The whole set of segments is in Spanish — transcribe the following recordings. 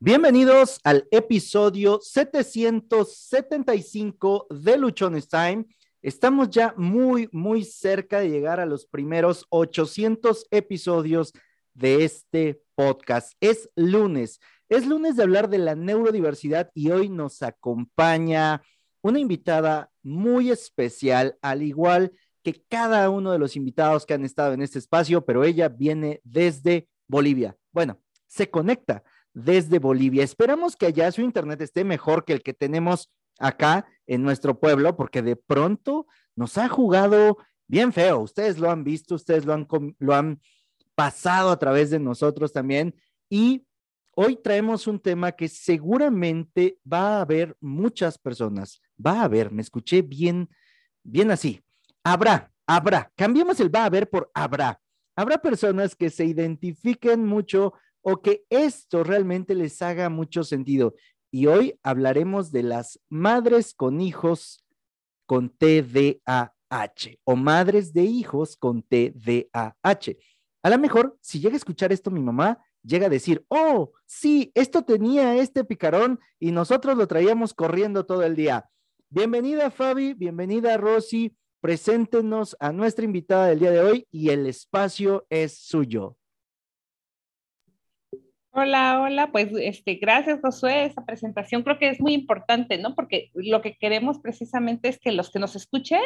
Bienvenidos al episodio 775 de Luchones Time. Estamos ya muy, muy cerca de llegar a los primeros 800 episodios de este podcast. Es lunes, es lunes de hablar de la neurodiversidad y hoy nos acompaña una invitada muy especial, al igual que cada uno de los invitados que han estado en este espacio, pero ella viene desde Bolivia. Bueno, se conecta desde Bolivia. Esperamos que allá su internet esté mejor que el que tenemos acá en nuestro pueblo, porque de pronto nos ha jugado bien feo. Ustedes lo han visto, ustedes lo han, lo han pasado a través de nosotros también. Y hoy traemos un tema que seguramente va a haber muchas personas. Va a haber, me escuché bien, bien así. Habrá, habrá. Cambiemos el va a haber por habrá. Habrá personas que se identifiquen mucho o que esto realmente les haga mucho sentido. Y hoy hablaremos de las madres con hijos con TDAH o madres de hijos con TDAH. A lo mejor, si llega a escuchar esto mi mamá, llega a decir, oh, sí, esto tenía este picarón y nosotros lo traíamos corriendo todo el día. Bienvenida Fabi, bienvenida Rosy, preséntenos a nuestra invitada del día de hoy y el espacio es suyo. Hola, hola, pues este, gracias Josué, esa presentación creo que es muy importante, ¿no? Porque lo que queremos precisamente es que los que nos escuchen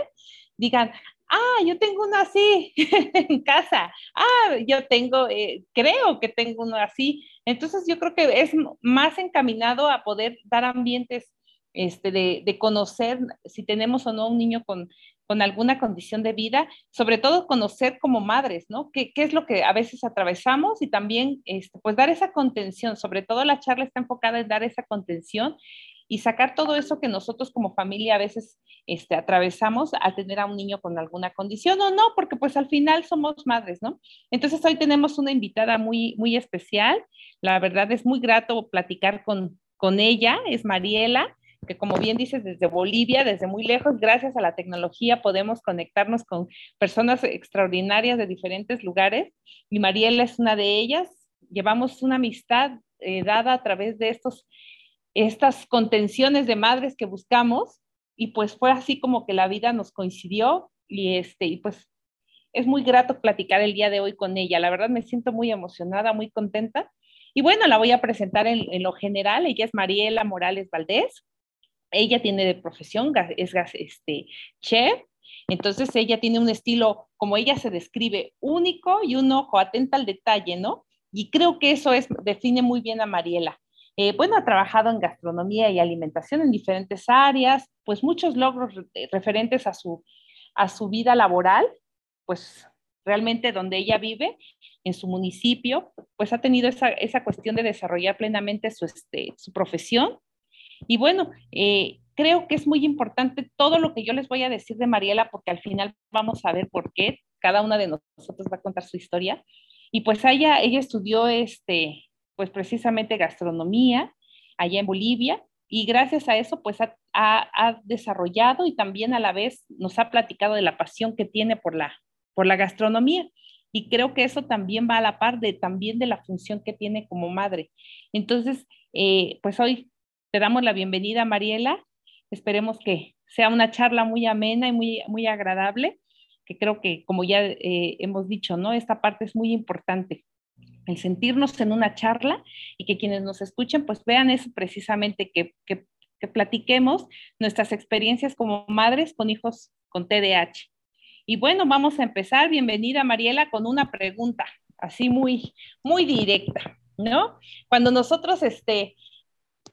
digan, ah, yo tengo uno así en casa, ah, yo tengo, eh, creo que tengo uno así. Entonces yo creo que es más encaminado a poder dar ambientes este, de, de, conocer si tenemos o no un niño con con alguna condición de vida, sobre todo conocer como madres, ¿no? ¿Qué, es lo que a veces atravesamos y también, este, pues, dar esa contención, sobre todo la charla está enfocada en dar esa contención y sacar todo eso que nosotros como familia a veces este, atravesamos al tener a un niño con alguna condición o no, porque pues al final somos madres, ¿no? Entonces hoy tenemos una invitada muy, muy especial, la verdad es muy grato platicar con, con ella, es Mariela, que como bien dices, desde Bolivia, desde muy lejos, gracias a la tecnología podemos conectarnos con personas extraordinarias de diferentes lugares y Mariela es una de ellas. Llevamos una amistad eh, dada a través de estos, estas contenciones de madres que buscamos y pues fue así como que la vida nos coincidió y este, y pues es muy grato platicar el día de hoy con ella. La verdad me siento muy emocionada, muy contenta. Y bueno, la voy a presentar en, en lo general. Ella es Mariela Morales Valdés. Ella tiene de profesión, es este, chef, entonces ella tiene un estilo, como ella se describe, único y un ojo atenta al detalle, ¿no? Y creo que eso es, define muy bien a Mariela. Eh, bueno, ha trabajado en gastronomía y alimentación en diferentes áreas, pues muchos logros referentes a su, a su vida laboral, pues realmente donde ella vive, en su municipio, pues ha tenido esa, esa cuestión de desarrollar plenamente su, este, su profesión y bueno, eh, creo que es muy importante todo lo que yo les voy a decir de Mariela, porque al final vamos a ver por qué. Cada una de nosotros va a contar su historia. Y pues ella, ella estudió este, pues precisamente gastronomía allá en Bolivia y gracias a eso pues ha, ha, desarrollado y también a la vez nos ha platicado de la pasión que tiene por la, por la gastronomía. Y creo que eso también va a la par de también de la función que tiene como madre. Entonces, eh, pues hoy te damos la bienvenida, Mariela. Esperemos que sea una charla muy amena y muy, muy agradable, que creo que, como ya eh, hemos dicho, ¿no? Esta parte es muy importante, el sentirnos en una charla y que quienes nos escuchen, pues vean eso precisamente, que, que, que platiquemos nuestras experiencias como madres con hijos con TDAH. Y bueno, vamos a empezar. Bienvenida, Mariela, con una pregunta así muy, muy directa, ¿no? Cuando nosotros, este,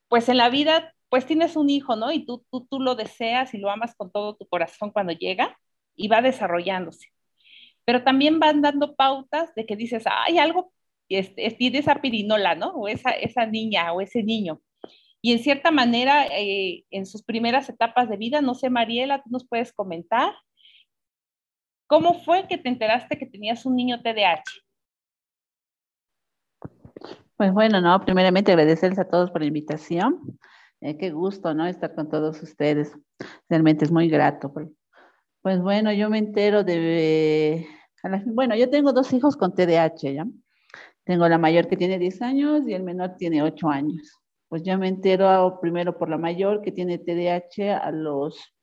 pues en la vida, pues tienes un hijo, ¿no? Y tú, tú, tú lo deseas y lo amas con todo tu corazón cuando llega y va desarrollándose. Pero también van dando pautas de que dices, hay algo, este, tiene esa pirinola, ¿no? O esa, esa niña o ese niño. Y en cierta manera, eh, en sus primeras etapas de vida, no sé, Mariela, tú nos puedes comentar, ¿cómo fue que te enteraste que tenías un niño TDAH? Pues bueno, no, primeramente agradecerles a todos por la invitación. Eh, qué gusto, ¿no? Estar con todos ustedes. Realmente es muy grato. Pues bueno, yo me entero de... Bueno, yo tengo dos hijos con TDAH, ¿ya? Tengo la mayor que tiene 10 años y el menor tiene 8 años. Pues ya me entero primero por la mayor que tiene TDAH a los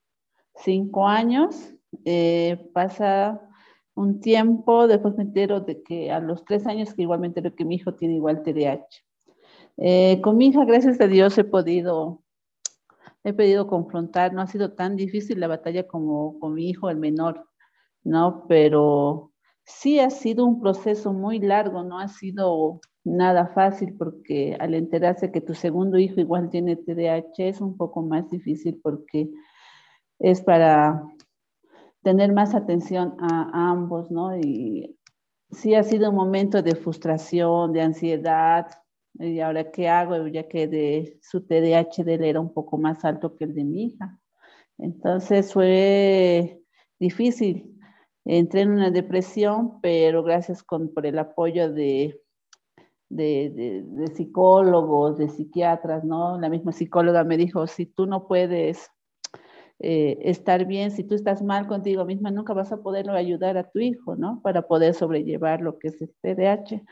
5 años. Eh, pasa un tiempo, después me entero de que a los 3 años que igual me entero que mi hijo tiene igual TDAH. Eh, con mi hija, gracias a Dios, he podido, he podido confrontar, no ha sido tan difícil la batalla como con mi hijo, el menor, ¿no? Pero sí ha sido un proceso muy largo, no ha sido nada fácil porque al enterarse que tu segundo hijo igual tiene TDAH es un poco más difícil porque es para tener más atención a, ambos, ¿no? Y sí ha sido un momento de frustración, de ansiedad, y ahora qué hago, ya que de su TDAH de él era un poco más alto que el de mi hija. Entonces fue difícil entré en una depresión, pero gracias por el apoyo de, de, psicólogos, de psiquiatras, ¿no? La misma psicóloga me dijo, si tú no puedes eh, estar bien, si tú estás mal contigo misma, nunca vas a poder ayudar a tu hijo, ¿no? Para poder sobrellevar lo que es el TDAH.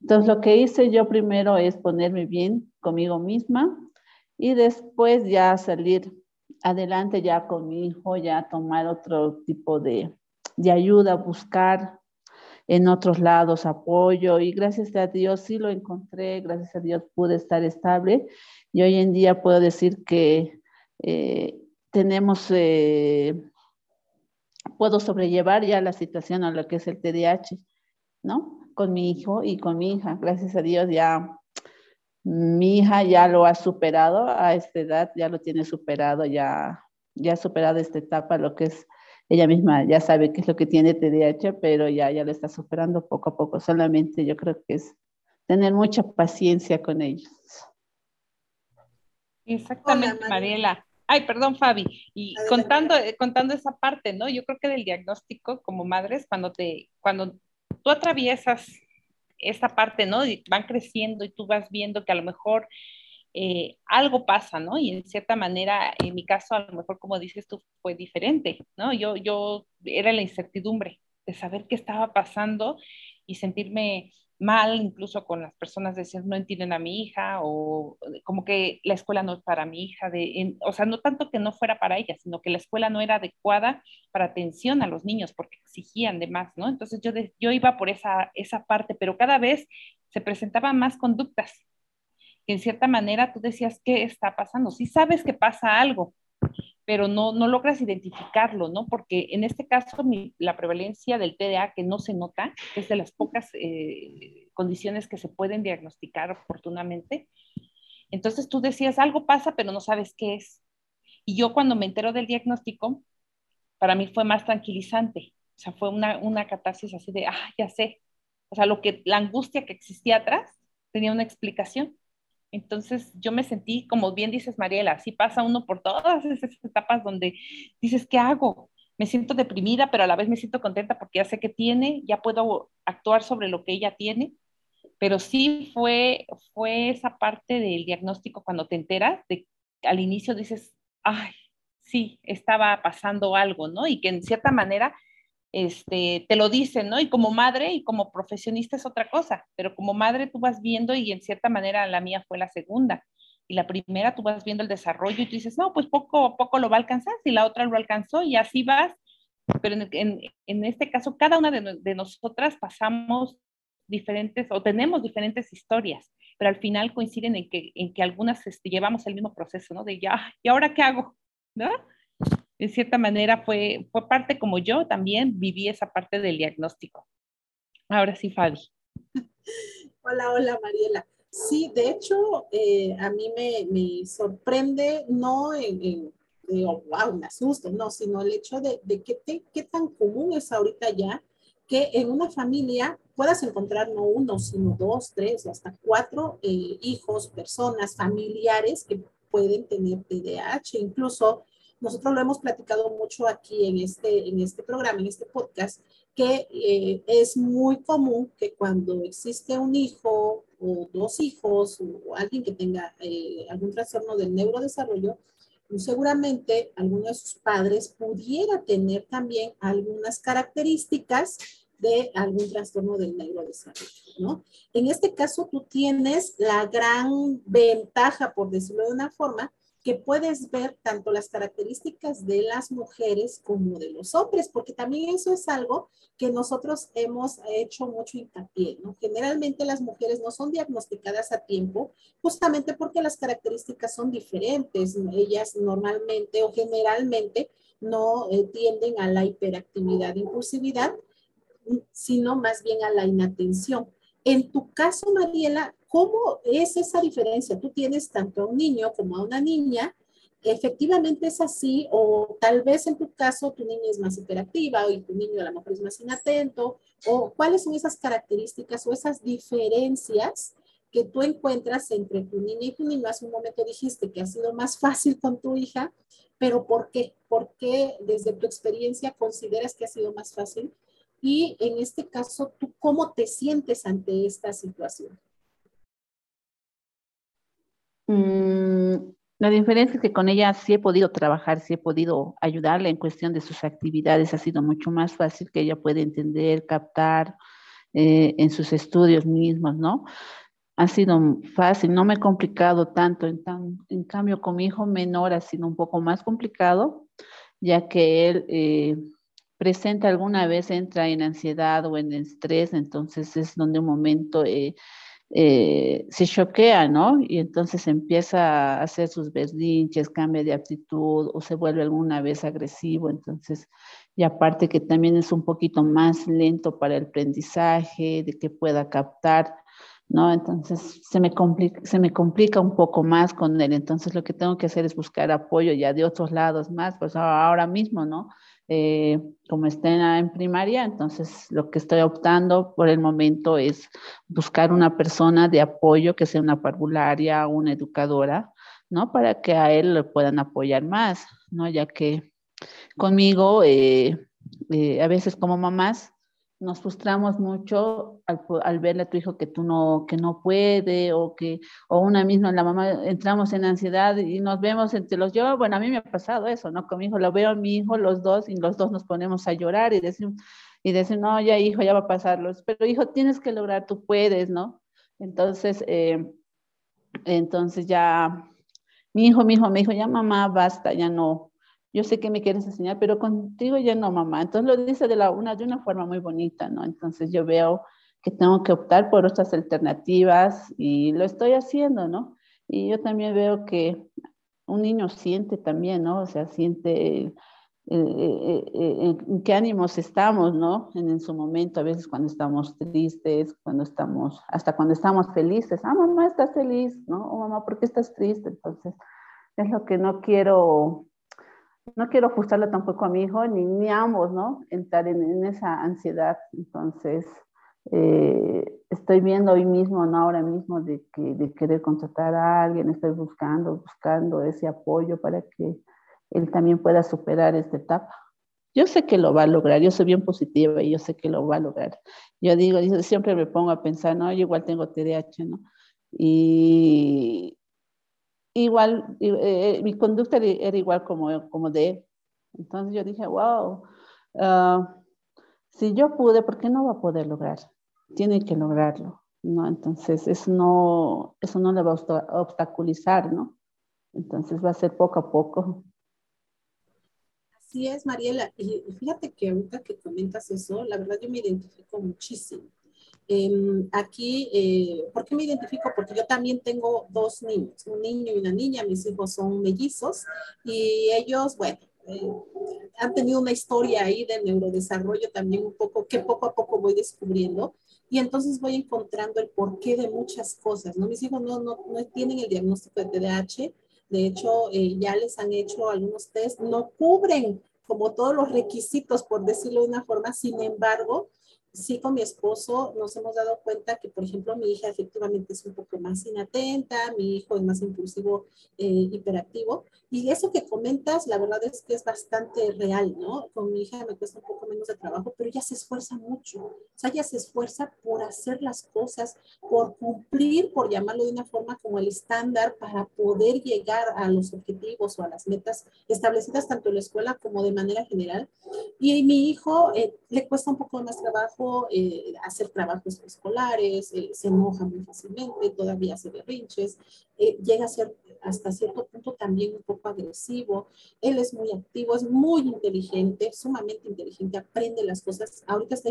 Entonces, lo que hice yo primero es ponerme bien conmigo misma y después ya salir adelante ya con mi hijo, ya tomar otro tipo de, de ayuda, buscar en otros lados apoyo y gracias a Dios sí lo encontré, gracias a Dios pude estar estable y hoy en día puedo decir que eh, tenemos, eh, puedo sobrellevar ya la situación a lo que es el TDAH, ¿no? Con mi hijo y con mi hija, gracias a Dios ya mi hija ya lo ha superado a esta edad, ya lo tiene superado, ya, ya ha superado esta etapa, lo que es ella misma ya sabe qué es lo que tiene TDAH, pero ya, ya lo está superando poco a poco. Solamente yo creo que es tener mucha paciencia con ellos. Exactamente, Mariela. Ay, perdón, Fabi. Y contando, eh, contando esa parte, ¿no? Yo creo que del diagnóstico como madres, cuando te, cuando tú atraviesas esa parte, ¿no? Y van creciendo y tú vas viendo que a lo mejor eh, algo pasa, ¿no? Y en cierta manera, en mi caso, a lo mejor, como dices tú, fue diferente, ¿no? Yo, yo era la incertidumbre de saber qué estaba pasando y sentirme mal, incluso con las personas decir no entienden a mi hija o como que la escuela no es para mi hija, de, o sea, no tanto que no fuera para ella, sino que la escuela no era adecuada para atención a los niños porque exigían de más, ¿no? Entonces yo, yo iba por esa, esa parte, pero cada vez se presentaban más conductas que en cierta manera tú decías, ¿qué está pasando? Sí sabes que pasa algo, pero no, no logras identificarlo, ¿no? Porque en este caso la prevalencia del TDA que no se nota, es de las pocas eh, condiciones que se pueden diagnosticar oportunamente. Entonces tú decías, algo pasa, pero no sabes qué es. Y yo cuando me entero del diagnóstico, para mí fue más tranquilizante. O sea, fue una, una catarsis así de, ah, ya sé. O sea, lo que, la angustia que existía atrás tenía una explicación. Entonces yo me sentí, como bien dices Mariela, así pasa uno por todas esas etapas donde dices, ¿qué hago? Me siento deprimida, pero a la vez me siento contenta porque ya sé que tiene, ya puedo actuar sobre lo que ella tiene. Pero sí fue, fue esa parte del diagnóstico cuando te enteras, de, al inicio dices, ay, sí, estaba pasando algo, ¿no? Y que en cierta manera este, te lo dicen, ¿no? Y como madre y como profesionista es otra cosa, pero como madre tú vas viendo y en cierta manera la mía fue la segunda. Y la primera tú vas viendo el desarrollo y tú dices, no, pues poco a poco lo va a alcanzar, si la otra lo alcanzó y así vas. Pero en, en, este caso, cada una de, de, nosotras pasamos diferentes o tenemos diferentes historias, pero al final coinciden en que, en que algunas este, llevamos el mismo proceso, ¿no? De ya, ¿y ahora qué hago? ¿No? De cierta manera fue, fue parte como yo también viví esa parte del diagnóstico. Ahora sí, Fabi. Hola, hola, Mariela. Sí, de hecho, eh, a mí me, me, sorprende, no en, en wow, me asusto, no, sino el hecho de, de qué, qué tan común es ahorita ya que en una familia puedas encontrar no uno, sino dos, tres hasta cuatro eh, hijos, personas, familiares que pueden tener TDAH. Incluso nosotros lo hemos platicado mucho aquí en este, en este programa, en este podcast, que eh, es muy común que cuando existe un hijo o dos hijos o alguien que tenga eh, algún trastorno del neurodesarrollo, seguramente alguno de sus padres pudiera tener también algunas características de algún trastorno del neurodesarrollo, ¿no? En este caso, tú tienes la gran ventaja, por decirlo de una forma, que puedes ver tanto las características de las mujeres como de los hombres, porque también eso es algo que nosotros hemos hecho mucho hincapié, ¿no? Generalmente las mujeres no son diagnosticadas a tiempo, justamente porque las características son diferentes. Ellas normalmente o generalmente no eh, tienden a la hiperactividad, impulsividad, sino más bien a la inatención. En tu caso, Mariela, ¿cómo es esa diferencia? Tú tienes tanto a un niño como a una niña. Efectivamente es así, o tal vez en tu caso tu niña es más hiperactiva y tu niño a lo mejor es más inatento, o cuáles son esas características o esas diferencias que tú encuentras entre tu niña y tu niño. Hace un momento dijiste que ha sido más fácil con tu hija, pero ¿por qué? ¿Por qué desde tu experiencia consideras que ha sido más fácil? Y en este caso, ¿tú cómo te sientes ante esta situación? Mm, la diferencia es que con ella sí he podido trabajar, sí he podido ayudarle en cuestión de sus actividades. Ha sido mucho más fácil que ella pueda entender, captar eh, en sus estudios mismos, ¿no? Ha sido fácil, no me he complicado tanto. En, en cambio, con mi hijo menor ha sido un poco más complicado, ya que él... Eh, presenta alguna vez, entra en ansiedad o en estrés, entonces es donde un momento eh, eh, se choquea, ¿no? Y entonces empieza a hacer sus berrinches, cambia de actitud o se vuelve alguna vez agresivo, entonces, y aparte que también es un poquito más lento para el aprendizaje, de que pueda captar. ¿no? Entonces se me, complica, se me complica un poco más con él. Entonces lo que tengo que hacer es buscar apoyo ya de otros lados más, pues ahora mismo, ¿no? Eh, como estén en primaria, entonces lo que estoy optando por el momento es buscar una persona de apoyo que sea una parvularia, una educadora, ¿no? Para que a él le puedan apoyar más, ¿no? Ya que conmigo, eh, eh, a veces como mamás, nos frustramos mucho al, al, verle a tu hijo que tú no, que no puede o que, o una misma, la mamá, entramos en ansiedad y nos vemos entre los, yo, bueno, a mí me ha pasado eso, ¿no? Con mi hijo, lo veo a mi hijo, los dos, y los dos nos ponemos a llorar y decimos, y decir, no, ya hijo, ya va a pasarlos, pero hijo, tienes que lograr, tú puedes, ¿no? Entonces, eh, entonces ya, mi hijo, mi hijo me dijo, ya mamá, basta, ya no, yo sé que me quieres enseñar, pero contigo ya no, mamá. Entonces lo dice de, la, una, de una forma muy bonita, ¿no? Entonces yo veo que tengo que optar por otras alternativas y lo estoy haciendo, ¿no? Y yo también veo que un niño siente también, ¿no? O sea, siente eh, eh, eh, en qué ánimos estamos, ¿no? En, en, su momento, a veces cuando estamos tristes, cuando estamos, hasta cuando estamos felices, ah, mamá, estás feliz, ¿no? O mamá, ¿por qué estás triste? Entonces, es lo que no quiero no quiero ajustarlo tampoco a mi hijo, ni, ni ambos, ¿no? Entrar en, esa ansiedad. Entonces, eh, estoy viendo hoy mismo, no ahora mismo, de, que, de querer contratar a alguien, estoy buscando, buscando ese apoyo para que él también pueda superar esta etapa. Yo sé que lo va a lograr, yo soy bien positiva y yo sé que lo va a lograr. Yo digo, siempre me pongo a pensar, no, yo igual tengo TDAH, ¿no? Y, igual, eh, mi conducta era igual como, como de él. Entonces yo dije, wow, ah, si yo pude, ¿por qué no va a poder lograr? Tiene que lograrlo, ¿no? Entonces eso no, eso no le va a obstaculizar, ¿no? Entonces va a ser poco a poco. Así es, Mariela. Y fíjate que ahorita que comentas eso, la verdad yo me identifico muchísimo Em, aquí, eh, ¿por qué me identifico? Porque yo también tengo dos niños, un niño y una niña, mis hijos son mellizos y ellos, bueno, eh, han tenido una historia ahí de neurodesarrollo también un poco, que poco a poco voy descubriendo y entonces voy encontrando el porqué de muchas cosas, ¿no? Mis hijos no, no, no tienen el diagnóstico de TDAH, de hecho eh, ya les han hecho algunos test, no cubren como todos los requisitos, por decirlo de una forma, sin embargo, sí con mi esposo nos hemos dado cuenta que, por ejemplo, mi hija efectivamente es un poco más inatenta, mi hijo es más impulsivo, eh, hiperactivo. Y eso que comentas, la verdad es que es bastante real, ¿no? Con mi hija me cuesta un poco menos de trabajo, pero ella se esfuerza mucho. O sea, ella se esfuerza por hacer las cosas, por cumplir, por llamarlo de una forma como el estándar para poder llegar a los objetivos o a las metas establecidas tanto en la escuela como de manera general. Y mi hijo eh, le cuesta un poco más trabajo eh, hacer trabajos escolares, eh, se enoja muy fácilmente, todavía hace berrinches, eh, llega a ser hasta cierto punto también un poco agresivo. Él es muy activo, es muy inteligente, sumamente inteligente, aprende las cosas. Ahorita está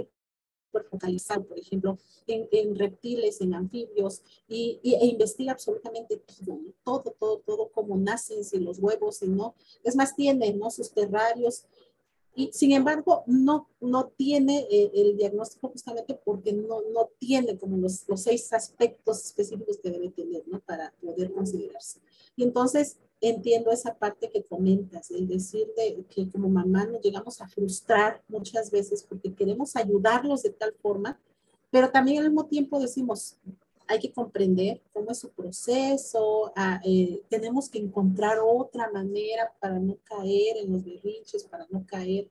focalizado, por ejemplo, en, reptiles, en anfibios, y, e investiga absolutamente todo, todo, todo, todo, cómo nacen, si los huevos, si no. Es más, tiene ¿no? sus terrarios, y sin embargo no, no tiene eh, el diagnóstico justamente porque no, no tiene como los, los, seis aspectos específicos que debe tener ¿no? para poder considerarse. Y entonces entiendo esa parte que comentas, el decir de que como mamá nos llegamos a frustrar muchas veces porque queremos ayudarlos de tal forma, pero también al mismo tiempo decimos, hay que comprender cómo es su proceso, ah, eh, tenemos que encontrar otra manera para no caer en los berrinches, para no caer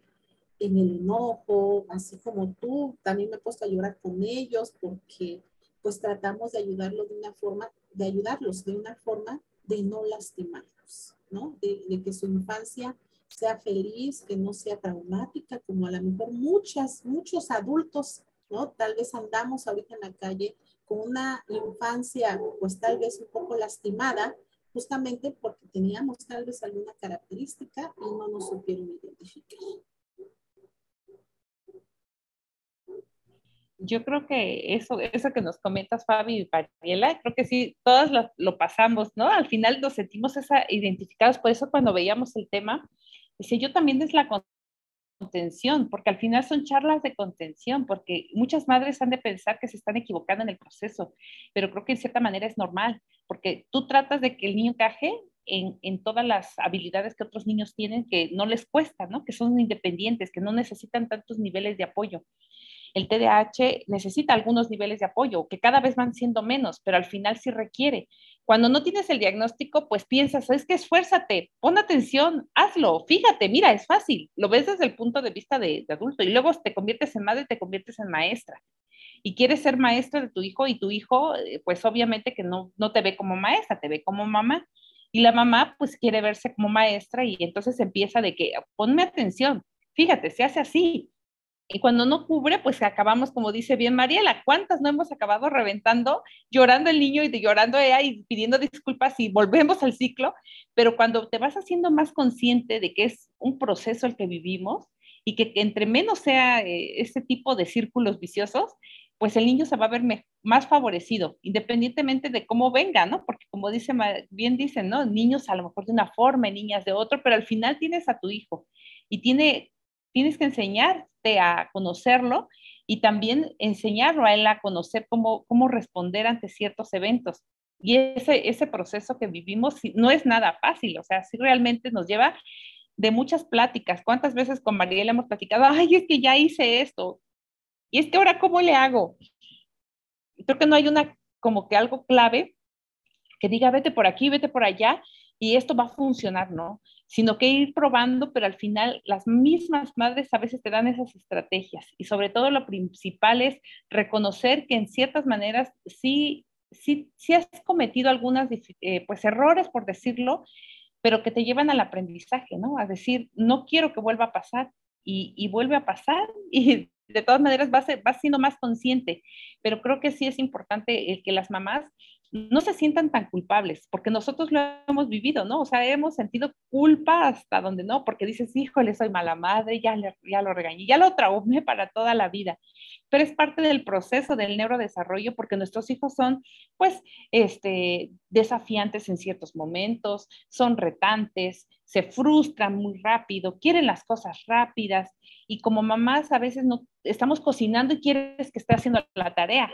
en el enojo, así como tú, también me he puesto a llorar con ellos porque pues tratamos de ayudarlos de una forma, de ayudarlos de una forma de no lastimarlos, ¿no? De, que su infancia sea feliz, que no sea traumática, como a lo mejor muchas, muchos adultos, ¿no? Tal vez andamos ahorita en la calle con una infancia, pues tal vez un poco lastimada, justamente porque teníamos tal vez alguna característica y no nos supieron identificar. yo creo que eso, eso que nos comentas, Fabi y Mariela, creo que sí, todas lo, pasamos, ¿no? Al final nos sentimos esa, identificados, por eso cuando veíamos el tema, dice, yo también es la contención, porque al final son charlas de contención, porque muchas madres han de pensar que se están equivocando en el proceso, pero creo que en cierta manera es normal, porque tú tratas de que el niño caje en, en, todas las habilidades que otros niños tienen que no les cuesta, ¿no? Que son independientes, que no necesitan tantos niveles de apoyo el TDAH necesita algunos niveles de apoyo, que cada vez van siendo menos, pero al final sí requiere. Cuando no tienes el diagnóstico, pues piensas, es que esfuérzate, pon atención, hazlo, fíjate, mira, es fácil, lo ves desde el punto de vista de, adulto y luego te conviertes en madre, te conviertes en maestra. Y quieres ser maestra de tu hijo y tu hijo, eh, pues obviamente que no, no te ve como maestra, te ve como mamá. Y la mamá pues quiere verse como maestra y entonces empieza de que ponme atención, fíjate, se hace así, y cuando no cubre, pues acabamos, como dice bien Mariela, ¿cuántas no hemos acabado reventando, llorando el niño y llorando ella y pidiendo disculpas y volvemos al ciclo? Pero cuando te vas haciendo más consciente de que es un proceso el que vivimos y que, entre menos sea eh, ese tipo de círculos viciosos, pues el niño se va a ver más favorecido, independientemente de cómo venga, ¿no? Porque como dice, bien dicen, ¿no? Niños a lo mejor de una forma, niñas de otro, pero al final tienes a tu hijo y tiene tienes que enseñarte a conocerlo y también enseñarlo a él a conocer cómo, cómo responder ante ciertos eventos. Y ese, ese proceso que vivimos no es nada fácil, o sea, sí realmente nos lleva de muchas pláticas. ¿Cuántas veces con Mariela hemos platicado? Ay, es que ya hice esto. Y es que ahora, ¿cómo le hago? Creo que no hay una, como que algo clave que diga, vete por aquí, vete por allá, y esto va a funcionar, ¿no? Sino que ir probando, pero al final las mismas madres a veces te dan esas estrategias y sobre todo lo principal es reconocer que en ciertas maneras sí, sí, sí has cometido algunas eh, pues errores, por decirlo, pero que te llevan al aprendizaje, ¿no? A decir, no quiero que vuelva a pasar y, y vuelve a pasar y de todas maneras vas, vas siendo más consciente, pero creo que sí es importante el que las mamás no se sientan tan culpables, porque nosotros lo hemos vivido, ¿no? O sea, hemos sentido culpa hasta donde no, porque dices, híjole, soy mala madre, ya, ya lo regañé, ya lo traumé para toda la vida. Pero es parte del proceso del neurodesarrollo, porque nuestros hijos son, pues, este, desafiantes en ciertos momentos, son retantes, se frustran muy rápido, quieren las cosas rápidas, y como mamás a veces no estamos cocinando y quieres que esté haciendo la tarea,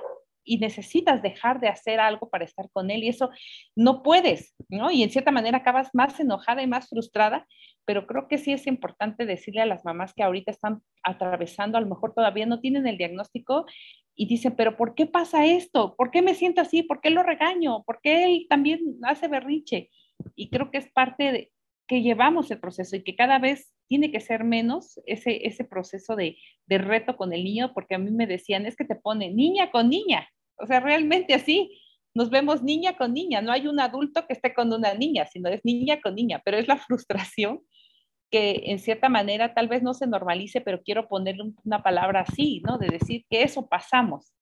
y necesitas dejar de hacer algo para estar con él y eso no puedes, ¿no? Y en cierta manera acabas más enojada y más frustrada, pero creo que sí es importante decirle a las mamás que ahorita están atravesando, a lo mejor todavía no tienen el diagnóstico y dicen, pero ¿por qué pasa esto? ¿Por qué me siento así? ¿Por qué lo regaño? ¿Por qué él también hace berrinche? Y creo que es parte de que llevamos el proceso y que cada vez tiene que ser menos ese, ese proceso de, de reto con el niño, porque a mí me decían, es que te pone niña con niña, o sea, realmente así nos vemos niña con niña. No hay un adulto que esté con una niña, sino es niña con niña, pero es la frustración que en cierta manera tal vez no se normalice, pero quiero ponerle una palabra así, ¿no? De decir que eso pasamos,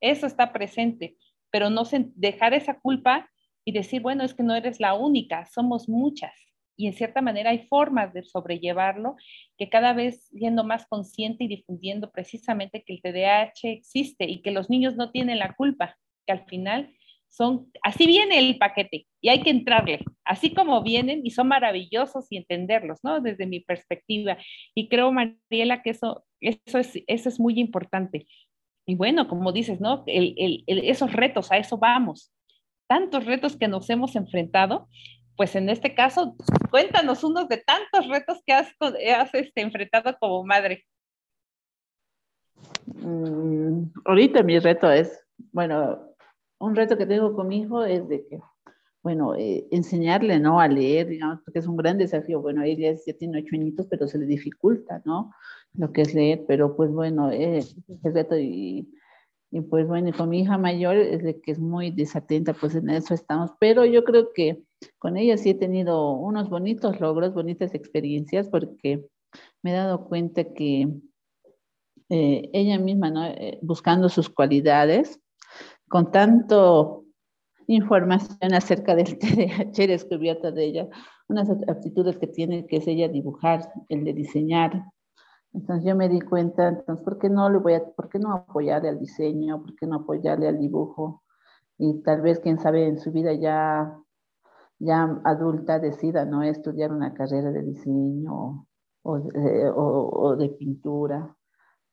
eso está presente, pero no dejar esa culpa y decir, bueno, es que no eres la única, somos muchas. Y en cierta manera hay formas de sobrellevarlo, que cada vez siendo más consciente y difundiendo precisamente que el TDAH existe y que los niños no tienen la culpa, que al final son, así viene el paquete y hay que entrarle, así como vienen y son maravillosos y entenderlos, ¿no? Desde mi perspectiva. Y creo, Mariela, que eso, eso, es, eso es muy importante. Y bueno, como dices, ¿no? esos retos, a eso vamos. Tantos retos que nos hemos enfrentado, pues en este caso, cuéntanos unos de tantos retos que has, has este, enfrentado como madre. Mm, ahorita mi reto es, bueno, un reto que tengo con mi hijo es de que, bueno, eh, enseñarle, ¿no? A leer, digamos, porque es un gran desafío. Bueno, ella ya tiene ocho añitos, pero se le dificulta, ¿no? Lo que es leer, pero pues bueno, eh, es el reto y, y pues bueno, con mi hija mayor es de que es muy desatenta, pues en eso estamos, pero yo creo que con ella sí he tenido unos bonitos logros, bonitas experiencias, porque me he dado cuenta que eh, ella misma, ¿no? buscando sus cualidades, con tanto información acerca del TDAH, he descubierto de ella unas aptitudes que tiene, que es ella dibujar, el de diseñar. Entonces yo me di cuenta, entonces, ¿por qué no le voy a, por qué no apoyarle al diseño? ¿Por qué no apoyarle al dibujo? Y tal vez, quién sabe, en su vida ya, ya adulta decida, ¿no? Estudiar una carrera de diseño o de, o, de pintura.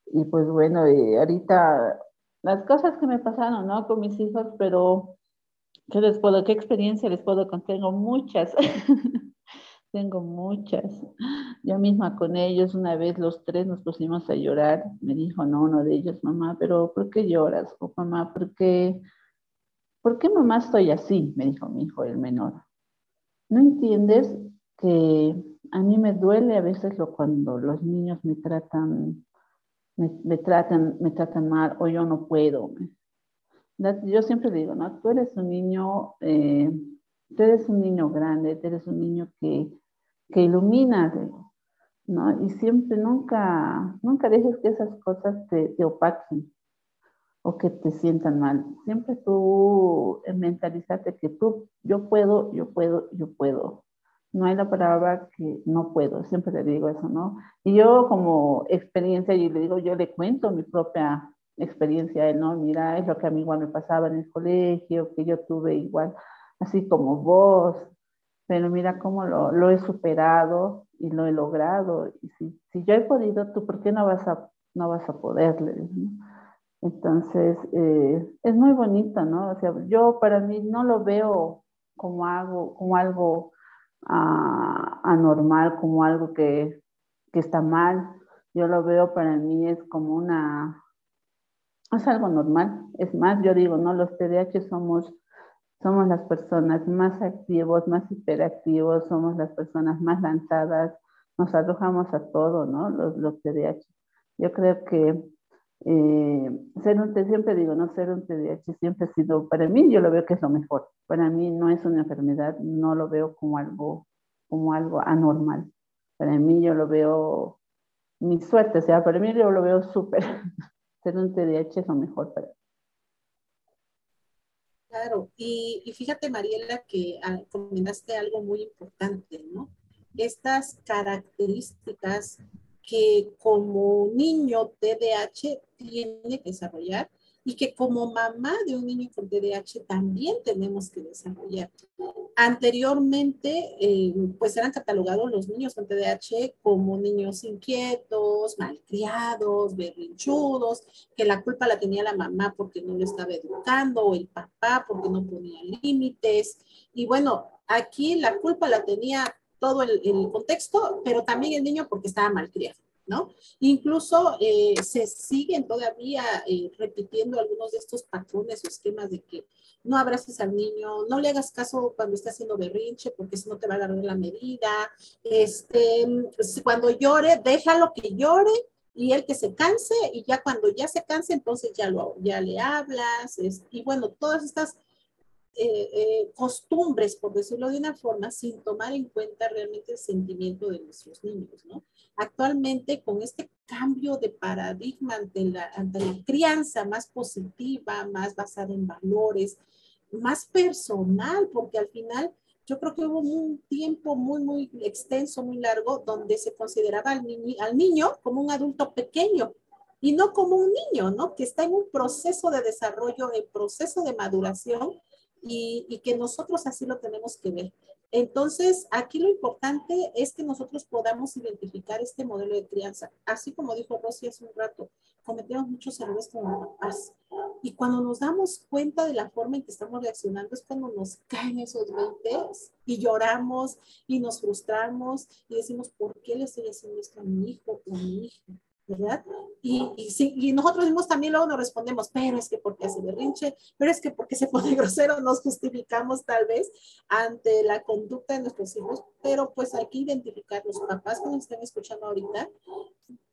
Y pues bueno, ahorita las cosas que me pasaron, ¿no? Con mis hijos, pero ¿qué les puedo, qué experiencia les puedo contar? Tengo muchas, tengo muchas. Yo misma con ellos, una vez los tres nos pusimos a llorar, me dijo, no, uno de ellos, mamá, pero ¿por qué lloras? O mamá, ¿por qué, ¿por qué mamá estoy así? Me dijo mi hijo, el menor. ¿No entiendes que a mí me duele a veces lo cuando los niños me tratan me, tratan, me tratan mal o yo no puedo. Yo siempre digo, ¿no? Tú eres un niño, eh, tú eres un niño grande, tú eres un niño que, que ilumina, ¿no? Y siempre, nunca, nunca dejes que esas cosas te, te opaquen o que te sientan mal. Siempre tú mentalizate que tú, yo puedo, yo puedo, yo puedo no hay la palabra que no puedo, siempre le digo eso, ¿no? Y yo como experiencia, y le digo, yo le cuento mi propia experiencia, ¿no? Mira, es lo que a mí igual me pasaba en el colegio, que yo tuve igual, así como vos, pero mira cómo lo, he superado y lo he logrado. Y si, yo he podido, tú, ¿por qué no vas a, no vas a poderle? ¿no? Entonces, eh, es muy bonito, ¿no? O sea, yo para mí no lo veo como algo, como algo anormal, como algo que, que está mal. Yo lo veo para mí es como una, es algo normal. Es más, yo digo, no, los TDAH somos, somos las personas más activos, más hiperactivos, somos las personas más lanzadas, nos arrojamos a todo, ¿no? Los, los TDAH. Yo creo que eh, ser un, siempre digo, no ser un TDAH siempre ha sido, para mí yo lo veo que es lo mejor. Para mí no es una enfermedad, no lo veo como algo, como algo anormal. Para mí yo lo veo mi suerte, o sea, para mí yo lo veo súper. ser un TDAH es lo mejor para mí. Claro, y, fíjate Mariela que ah, comentaste algo muy importante, ¿no? Estas características que como niño TDAH tiene que desarrollar y que como mamá de un niño con TDAH también tenemos que desarrollar. Anteriormente, eh, pues eran catalogados los niños con TDAH como niños inquietos, malcriados, berrinchudos, que la culpa la tenía la mamá porque no lo estaba educando o el papá porque no ponía límites. Y bueno, aquí la culpa la tenía todo el, el contexto, pero también el niño porque estaba malcriado. ¿No? Incluso eh, se siguen todavía eh, repitiendo algunos de estos patrones o esquemas de que no abraces al niño, no le hagas caso cuando está haciendo berrinche porque si no te va a agarrar la medida, este, cuando llore, déjalo que llore y él que se canse y ya cuando ya se canse, entonces ya, lo, ya le hablas, y bueno, todas estas eh, eh, costumbres, por decirlo de una forma, sin tomar en cuenta realmente el sentimiento de nuestros niños. Actualmente, con este cambio de paradigma ante la, crianza más positiva, más basada en valores, más personal, porque al final yo creo que hubo un tiempo muy, muy extenso, muy largo, donde se consideraba al, al niño como un adulto pequeño y no como un niño, ¿no? Que está en un proceso de desarrollo, en proceso de maduración y, y, que nosotros así lo tenemos que ver. Entonces, aquí lo importante es que nosotros podamos identificar este modelo de crianza. Así como dijo Rosy hace un rato, cometemos muchos errores como papás. Y cuando nos damos cuenta de la forma en que estamos reaccionando es cuando nos caen esos 20 y lloramos y nos frustramos y decimos, ¿por qué le estoy haciendo esto a mi hijo o a mi hija? ¿Verdad? Y, y, y, nosotros mismos también luego nos respondemos, pero es que porque hace berrinche, pero es que porque se pone grosero, nos justificamos tal vez ante la conducta de nuestros hijos, pero pues hay que identificar los papás que nos están escuchando ahorita,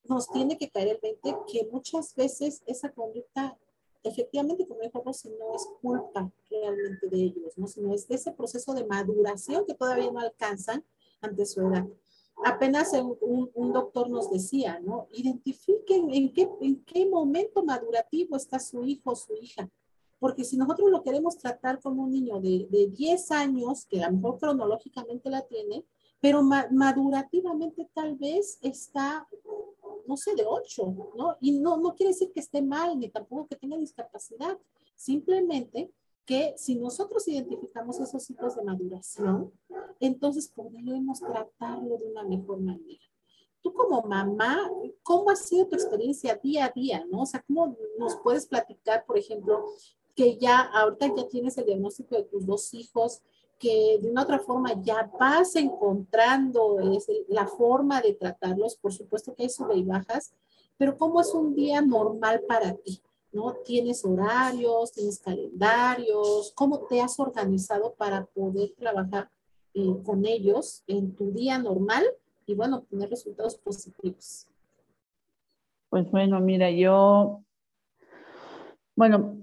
nos tiene que caer el 20 que muchas veces esa conducta efectivamente, como dijo Rosy, no es culpa realmente de ellos, ¿no? sino es de ese proceso de maduración que todavía no alcanzan ante su edad apenas un, doctor nos decía, ¿no? Identifiquen en qué, en qué momento madurativo está su hijo o su hija. Porque si nosotros lo queremos tratar como un niño de, de 10 años, que a lo mejor cronológicamente la tiene, pero madurativamente tal vez está, no sé, de 8, ¿no? Y no, no quiere decir que esté mal, ni tampoco que tenga discapacidad. Simplemente que si nosotros identificamos esos ciclos de maduración, entonces podemos tratarlo de una mejor manera. Tú como mamá, ¿cómo ha sido tu experiencia día a día, no? O sea, ¿cómo nos puedes platicar, por ejemplo, que ya ahorita ya tienes el diagnóstico de tus dos hijos, que de una otra forma ya vas encontrando la forma de tratarlos, por supuesto que hay sube y bajas, pero ¿cómo es un día normal para ti? ¿No? ¿Tienes horarios, tienes calendarios? ¿Cómo te has organizado para poder trabajar eh, con ellos en tu día normal y, bueno, tener resultados positivos? Pues bueno, mira, yo, bueno,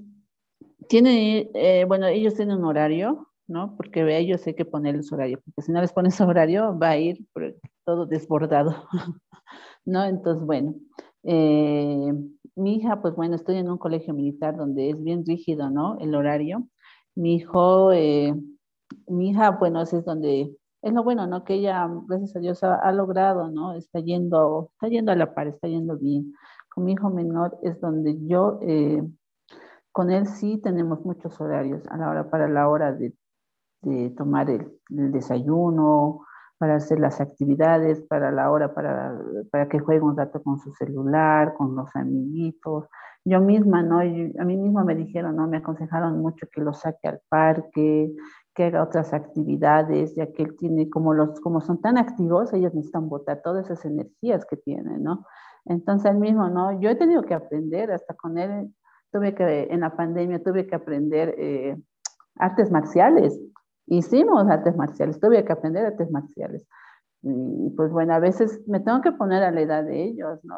tiene, eh, bueno, ellos tienen un horario, ¿no? Porque ellos hay que ponerles horario, porque si no les pones horario va a ir todo desbordado, ¿no? Entonces, bueno, eh, mi hija, pues bueno, estoy en un colegio militar donde es bien rígido, ¿no? El horario. Mi hijo, eh, mi hija, bueno, es donde, es lo bueno, ¿no? Que ella, gracias a Dios, ha, logrado, ¿no? Está yendo, está yendo a la par, está yendo bien. Con mi hijo menor es donde yo, eh, con él sí tenemos muchos horarios a la hora, para la hora de, de tomar el, el desayuno, para hacer las actividades, para la hora, para, para que juegue un rato con su celular, con los amiguitos. Yo misma, ¿no? a mí misma me dijeron, ¿no? Me aconsejaron mucho que lo saque al parque, que haga otras actividades, ya que él tiene, como, los, como son tan activos, ellos necesitan botar todas esas energías que tienen, ¿no? Entonces, él mismo, ¿no? Yo he tenido que aprender, hasta con él, tuve que, en la pandemia, tuve que aprender eh, artes marciales, hicimos artes marciales, tuve que aprender artes marciales. Y pues bueno, a veces me tengo que poner a la edad de ellos, ¿no?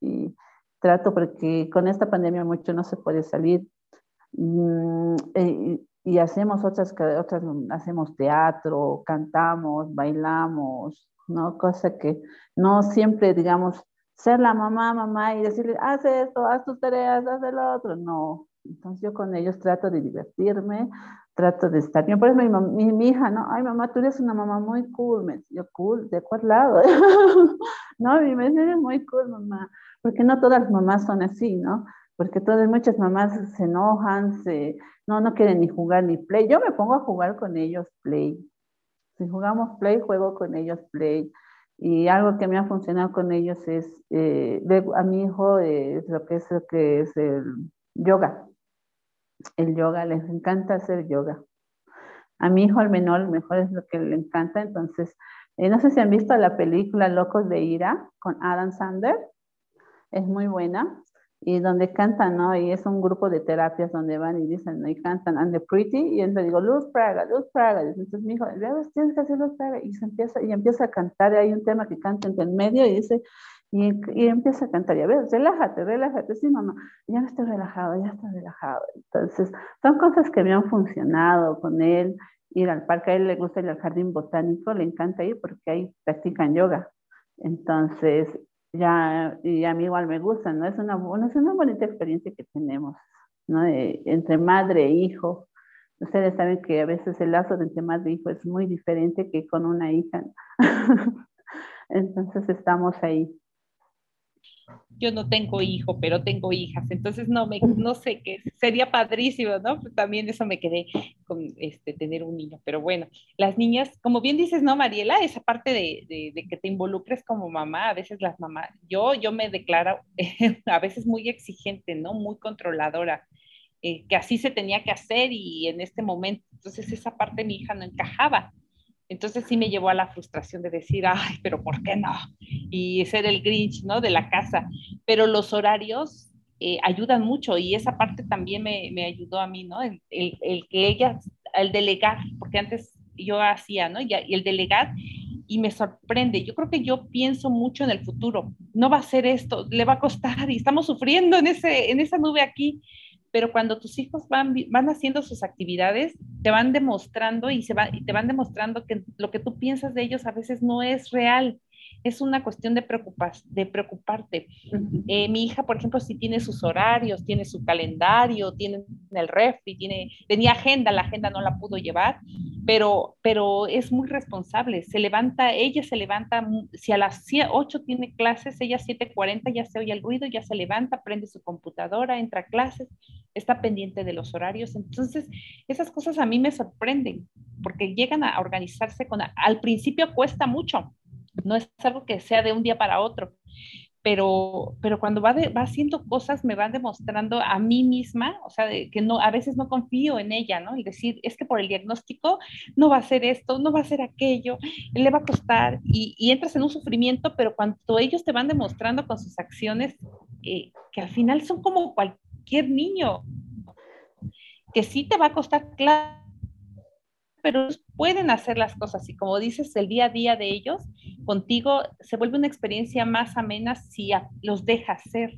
Y, trato porque con esta pandemia mucho no se puede salir. Y, y, hacemos otras, otras, hacemos teatro, cantamos, bailamos, ¿no? Cosa que no siempre, digamos, ser la mamá, mamá y decirle, haz esto, haz tus tareas, haz el otro. No. Entonces yo con ellos trato de divertirme, trato de estar bien. Por ejemplo, mi, mi, hija, ¿no? Ay, mamá, tú eres una mamá muy cool. Me yo, cool, ¿de cuál lado? no, mi me eres muy cool, mamá. Porque no todas las mamás son así, ¿no? Porque todas, muchas mamás se enojan, se, no, no quieren ni jugar ni play. Yo me pongo a jugar con ellos play. Si jugamos play, juego con ellos play. Y algo que me ha funcionado con ellos es, eh, a mi hijo, es lo que es, lo que es el yoga el yoga, les encanta hacer yoga. A mi hijo al menor, mejor es lo que le encanta, entonces, eh, no sé si han visto la película Locos de Ira con Adam Sander, es muy buena, y donde cantan, ¿no? Y es un grupo de terapias donde van y dicen, ¿no? Y cantan, and the pretty, y entonces digo, Luz Praga, Luz Praga, entonces mi hijo, tienes que hacer Luz Praga, y, se empieza, y empieza a cantar, y hay un tema que canta entre el medio, y dice, Y, y, empieza a cantar, ya ves, relájate, relájate, sí, mamá, ya no estoy relajado, ya estoy relajado. Entonces, son cosas que me han funcionado con él, ir al parque, a él le gusta ir al jardín botánico, le encanta ir porque ahí practican yoga. Entonces, ya, y a mí igual me gusta, ¿no? Es una, es una bonita experiencia que tenemos, ¿no? entre madre e hijo. Ustedes saben que a veces el lazo entre madre e hijo es muy diferente que con una hija. Entonces estamos ahí yo no tengo hijo, pero tengo hijas, entonces no me, no sé qué, sería padrísimo, ¿no? Pues también eso me quedé con este, tener un niño, pero bueno, las niñas, como bien dices, ¿no, Mariela? Esa parte de, de, que te involucres como mamá, a veces las mamás, yo, yo me declaro a veces muy exigente, ¿no? Muy controladora. Eh, que así se tenía que hacer y en este momento, entonces esa parte mi hija no encajaba. Entonces sí me llevó a la frustración de decir, ay, pero ¿por qué no? Y ser el Grinch, ¿no? De la casa. Pero los horarios eh, ayudan mucho y esa parte también me, me ayudó a mí, ¿no? El, el, que ella, el delegar, porque antes yo hacía, ¿no? Y el delegar y me sorprende. Yo creo que yo pienso mucho en el futuro. No va a ser esto, le va a costar y estamos sufriendo en, ese, en esa nube aquí pero cuando tus hijos van, van haciendo sus actividades, te van demostrando y, se va, y te van demostrando que lo que tú piensas de ellos a veces no es real es una cuestión de, preocupas, de preocuparte. Eh, mi hija, por ejemplo, sí tiene sus horarios, tiene su calendario, tiene el refri, tiene, tenía agenda, la agenda no la pudo llevar, pero, pero es muy responsable. Se levanta, ella se levanta, si a las 8 tiene clases, ella a 7.40 ya se oye el ruido, ya se levanta, prende su computadora, entra a clases, está pendiente de los horarios. Entonces, esas cosas a mí me sorprenden porque llegan a organizarse con, al principio cuesta mucho, no es algo que sea de un día para otro, pero, pero cuando va, va haciendo cosas me va demostrando a mí misma, o sea, que no, a veces no confío en ella, ¿no? Y decir, es que por el diagnóstico no va a ser esto, no va a ser aquello, le va a costar, y, y entras en un sufrimiento, pero cuando ellos te van demostrando con sus acciones, eh, que al final son como cualquier niño, que sí te va a costar, claro pero pueden hacer las cosas y como dices, el día a día de ellos contigo se vuelve una experiencia más amena si los dejas ser.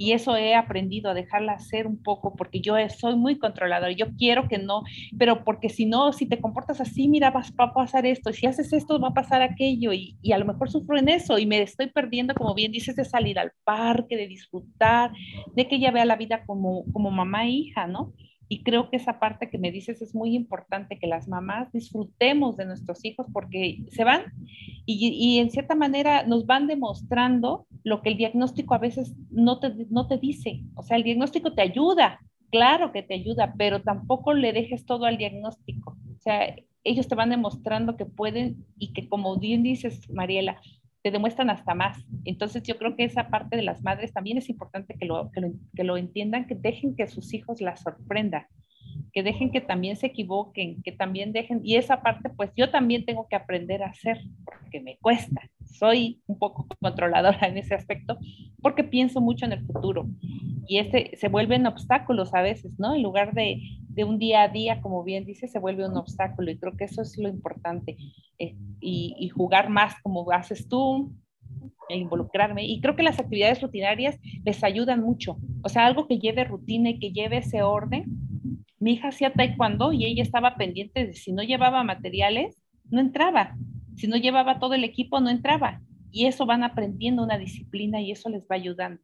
Y eso he aprendido a dejarla ser un poco porque yo soy muy controlador. Yo quiero que no, pero porque si no, si te comportas así, mira, va, a pasar esto. Si haces esto, va a pasar aquello. Y, y, a lo mejor sufro en eso y me estoy perdiendo, como bien dices, de salir al parque, de disfrutar, de que ella vea la vida como, como mamá e hija, ¿no? Y creo que esa parte que me dices es muy importante, que las mamás disfrutemos de nuestros hijos porque se van y, y, en cierta manera nos van demostrando lo que el diagnóstico a veces no te, no te dice. O sea, el diagnóstico te ayuda, claro que te ayuda, pero tampoco le dejes todo al diagnóstico. O sea, ellos te van demostrando que pueden y que como bien dices, Mariela, te demuestran hasta más. Entonces yo creo que esa parte de las madres también es importante que lo, que lo, entiendan, que dejen que sus hijos las sorprendan, que dejen que también se equivoquen, que también dejen, y esa parte pues yo también tengo que aprender a hacer, porque me cuesta, soy un poco controladora en ese aspecto, porque pienso mucho en el futuro, y este se vuelven obstáculos a veces, ¿no? En lugar de, de un día a día, como bien dice, se vuelve un obstáculo, y creo que eso es lo importante, eh, y, jugar más como haces tú, e involucrarme. Y creo que las actividades rutinarias les ayudan mucho. O sea, algo que lleve rutina y que lleve ese orden. Mi hija hacía taekwondo y ella estaba pendiente de si no llevaba materiales, no entraba. Si no llevaba todo el equipo, no entraba. Y eso van aprendiendo una disciplina y eso les va ayudando.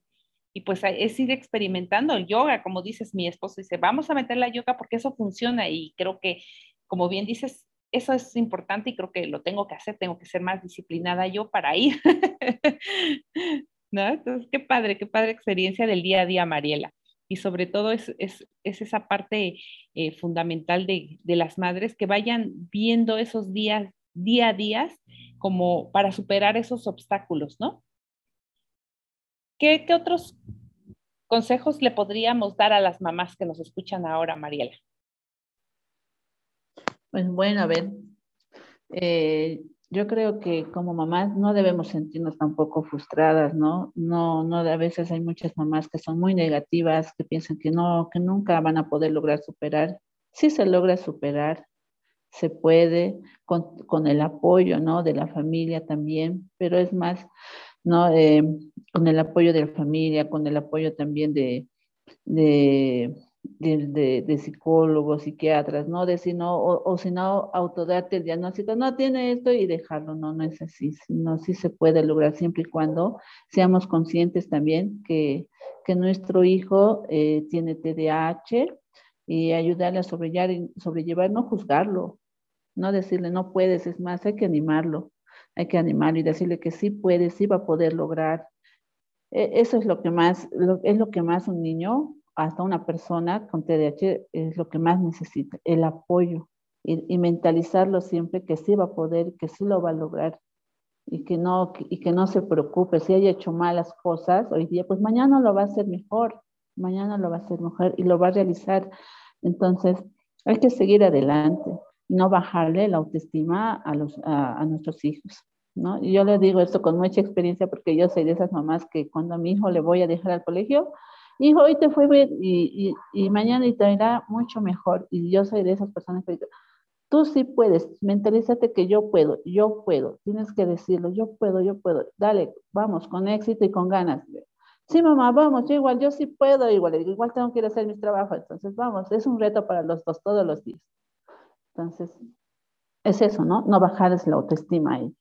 Y pues es ir experimentando el yoga, como dices, mi esposo dice, vamos a meter la yoga porque eso funciona y creo que, como bien dices, eso es importante y creo que lo tengo que hacer, tengo que ser más disciplinada yo para ir. ¿No? Entonces, qué padre, qué padre experiencia del día a día, Mariela. Y sobre todo es, es, es esa parte eh, fundamental de, de, las madres que vayan viendo esos días, día a día, como para superar esos obstáculos, ¿no? ¿Qué, qué otros consejos le podríamos dar a las mamás que nos escuchan ahora, Mariela? Pues bueno, a ver, eh, yo creo que como mamás no debemos sentirnos tampoco frustradas, ¿no? No, no, a veces hay muchas mamás que son muy negativas, que piensan que no, que nunca van a poder lograr superar. Sí se logra superar, se puede con, con el apoyo, ¿no? De la familia también, pero es más ¿no? Eh, con el apoyo de la familia, con el apoyo también de, de, de, psicólogos, psiquiatras, ¿no? De si no, o, si no, autodarte el diagnóstico, no tiene esto y dejarlo, no, no es así, sino sí se puede lograr siempre y cuando seamos conscientes también que, que nuestro hijo eh, tiene TDAH y ayudarle a sobrellevar, sobrellevar, no juzgarlo, no decirle no puedes, es más, hay que animarlo, hay que animarlo y decirle que sí puede, sí va a poder lograr. E, eso es lo que más, es lo que más un niño, hasta una persona con TDAH, es lo que más necesita, el apoyo y, mentalizarlo siempre que sí va a poder, que sí lo va a lograr y que no, y que no se preocupe. Si haya hecho malas cosas hoy día, pues mañana lo va a hacer mejor, mañana lo va a hacer mejor y lo va a realizar. Entonces, hay que seguir adelante no bajarle la autoestima a, los, a, nuestros hijos. ¿no? Yo le digo esto con mucha experiencia porque yo soy de esas mamás que cuando a mi hijo le voy a dejar al colegio, hijo, hoy te fue bien y, y, y mañana te irá mucho mejor. Y yo soy de esas personas que digo, tú sí puedes, mentalízate que yo puedo, yo puedo, tienes que decirlo, yo puedo, yo puedo, dale, vamos, con éxito y con ganas. Sí, mamá, vamos, yo igual, yo sí puedo, igual, igual tengo que ir a hacer mis trabajos, entonces vamos, es un reto para los dos todos los días. Entonces, es eso, ¿no? No bajarles la autoestima a ellos.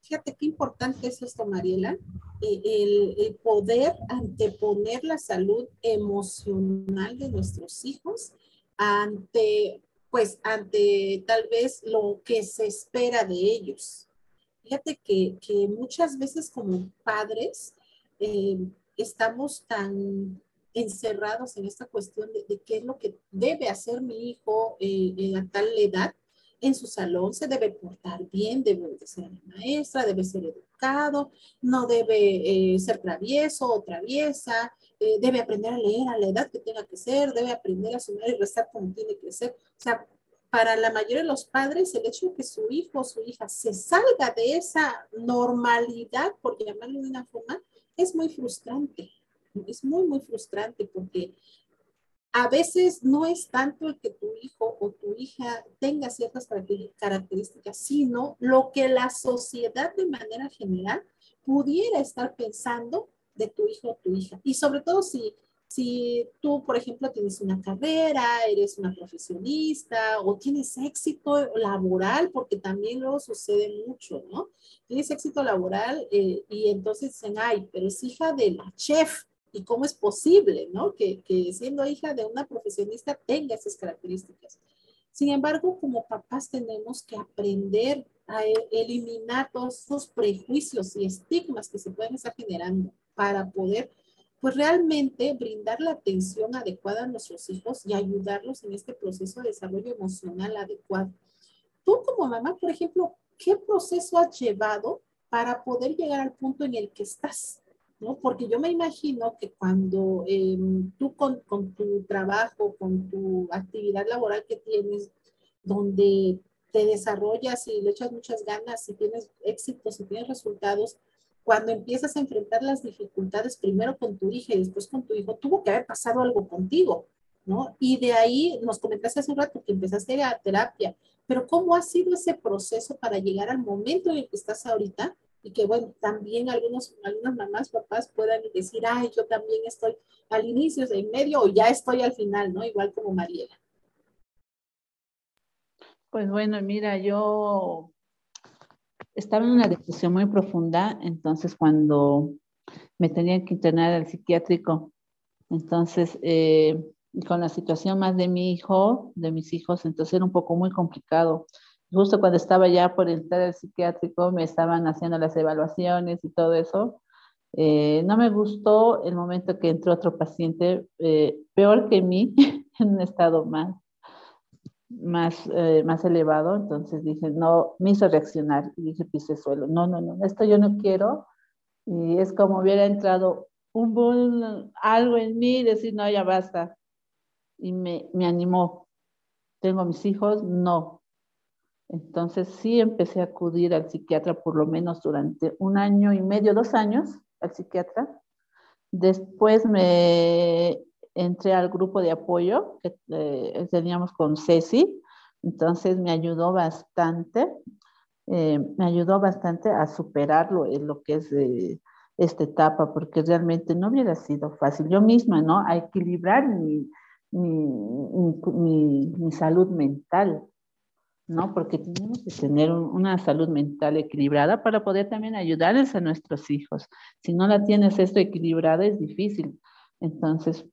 Fíjate qué importante es esto, Mariela, eh, el, poder anteponer la salud emocional de nuestros hijos ante, pues, ante tal vez lo que se espera de ellos. Fíjate que, muchas veces como padres eh, estamos tan encerrados en esta cuestión de, qué es lo que debe hacer mi hijo eh, a tal edad en su salón, se debe portar bien, debe ser maestra, debe ser educado, no debe eh, ser travieso o traviesa, eh, debe aprender a leer a la edad que tenga que ser, debe aprender a sumar y restar como tiene que ser. O sea, para la mayoría de los padres, el hecho de que su hijo o su hija se salga de esa normalidad, por llamarlo de una forma, es muy frustrante es muy, muy frustrante porque a veces no es tanto el que tu hijo o tu hija tenga ciertas características, sino lo que la sociedad de manera general pudiera estar pensando de tu hijo o tu hija. Y sobre todo si, si tú, por ejemplo, tienes una carrera, eres una profesionista o tienes éxito laboral, porque también luego sucede mucho, ¿no? Tienes éxito laboral eh, y entonces dicen, ay, pero es hija de la chef y cómo es posible, ¿no? Que, siendo hija de una profesionista tenga esas características. Sin embargo, como papás tenemos que aprender a e, eliminar todos esos prejuicios y estigmas que se pueden estar generando para poder, pues realmente brindar la atención adecuada a nuestros hijos y ayudarlos en este proceso de desarrollo emocional adecuado. Tú como mamá, por ejemplo, ¿qué proceso has llevado para poder llegar al punto en el que estás? ¿No? Porque yo me imagino que cuando em, tú con, con, tu trabajo, con tu actividad laboral que tienes, donde te desarrollas y le echas muchas ganas, si tienes éxitos, si tienes resultados, cuando empiezas a enfrentar las dificultades, primero con tu hija y después con tu hijo, tuvo que haber pasado algo contigo, ¿no? Y de ahí nos comentaste hace un rato que empezaste a terapia, pero ¿cómo ha sido ese proceso para llegar al momento en el que estás ahorita? Y que bueno, también algunos, algunas mamás, papás puedan decir, ay, yo también estoy al inicio, en medio o ya estoy al final, ¿no? Igual como Mariela. Pues bueno, mira, yo estaba en una depresión muy profunda, entonces cuando me tenían que internar al psiquiátrico, entonces eh, con la situación más de mi hijo, de mis hijos, entonces era un poco muy complicado justo cuando estaba ya por entrar al psiquiátrico, me estaban haciendo las evaluaciones y todo eso. Eh, no me gustó el momento que entró otro paciente eh, peor que mí, en un estado más, más, eh, más elevado. Entonces dije, no, me hizo reaccionar y dije, pise suelo. No, no, no, esto yo no quiero. Y es como hubiera entrado un boom, algo en mí y decir, no, ya basta. Y me, me animó. Tengo mis hijos, no, entonces sí empecé a acudir al psiquiatra por lo menos durante un año y medio, dos años al psiquiatra. Después me entré al grupo de apoyo que eh, teníamos con Ceci, entonces me ayudó bastante. eh, me ayudó bastante a superarlo en lo que es eh, esta etapa, porque realmente no hubiera sido fácil. Yo misma, ¿no? A equilibrar mi, mi, mi, salud mental, ¿no? Porque tenemos que tener una salud mental equilibrada para poder también ayudarles a nuestros hijos. Si no la tienes esto equilibrada es difícil. Entonces,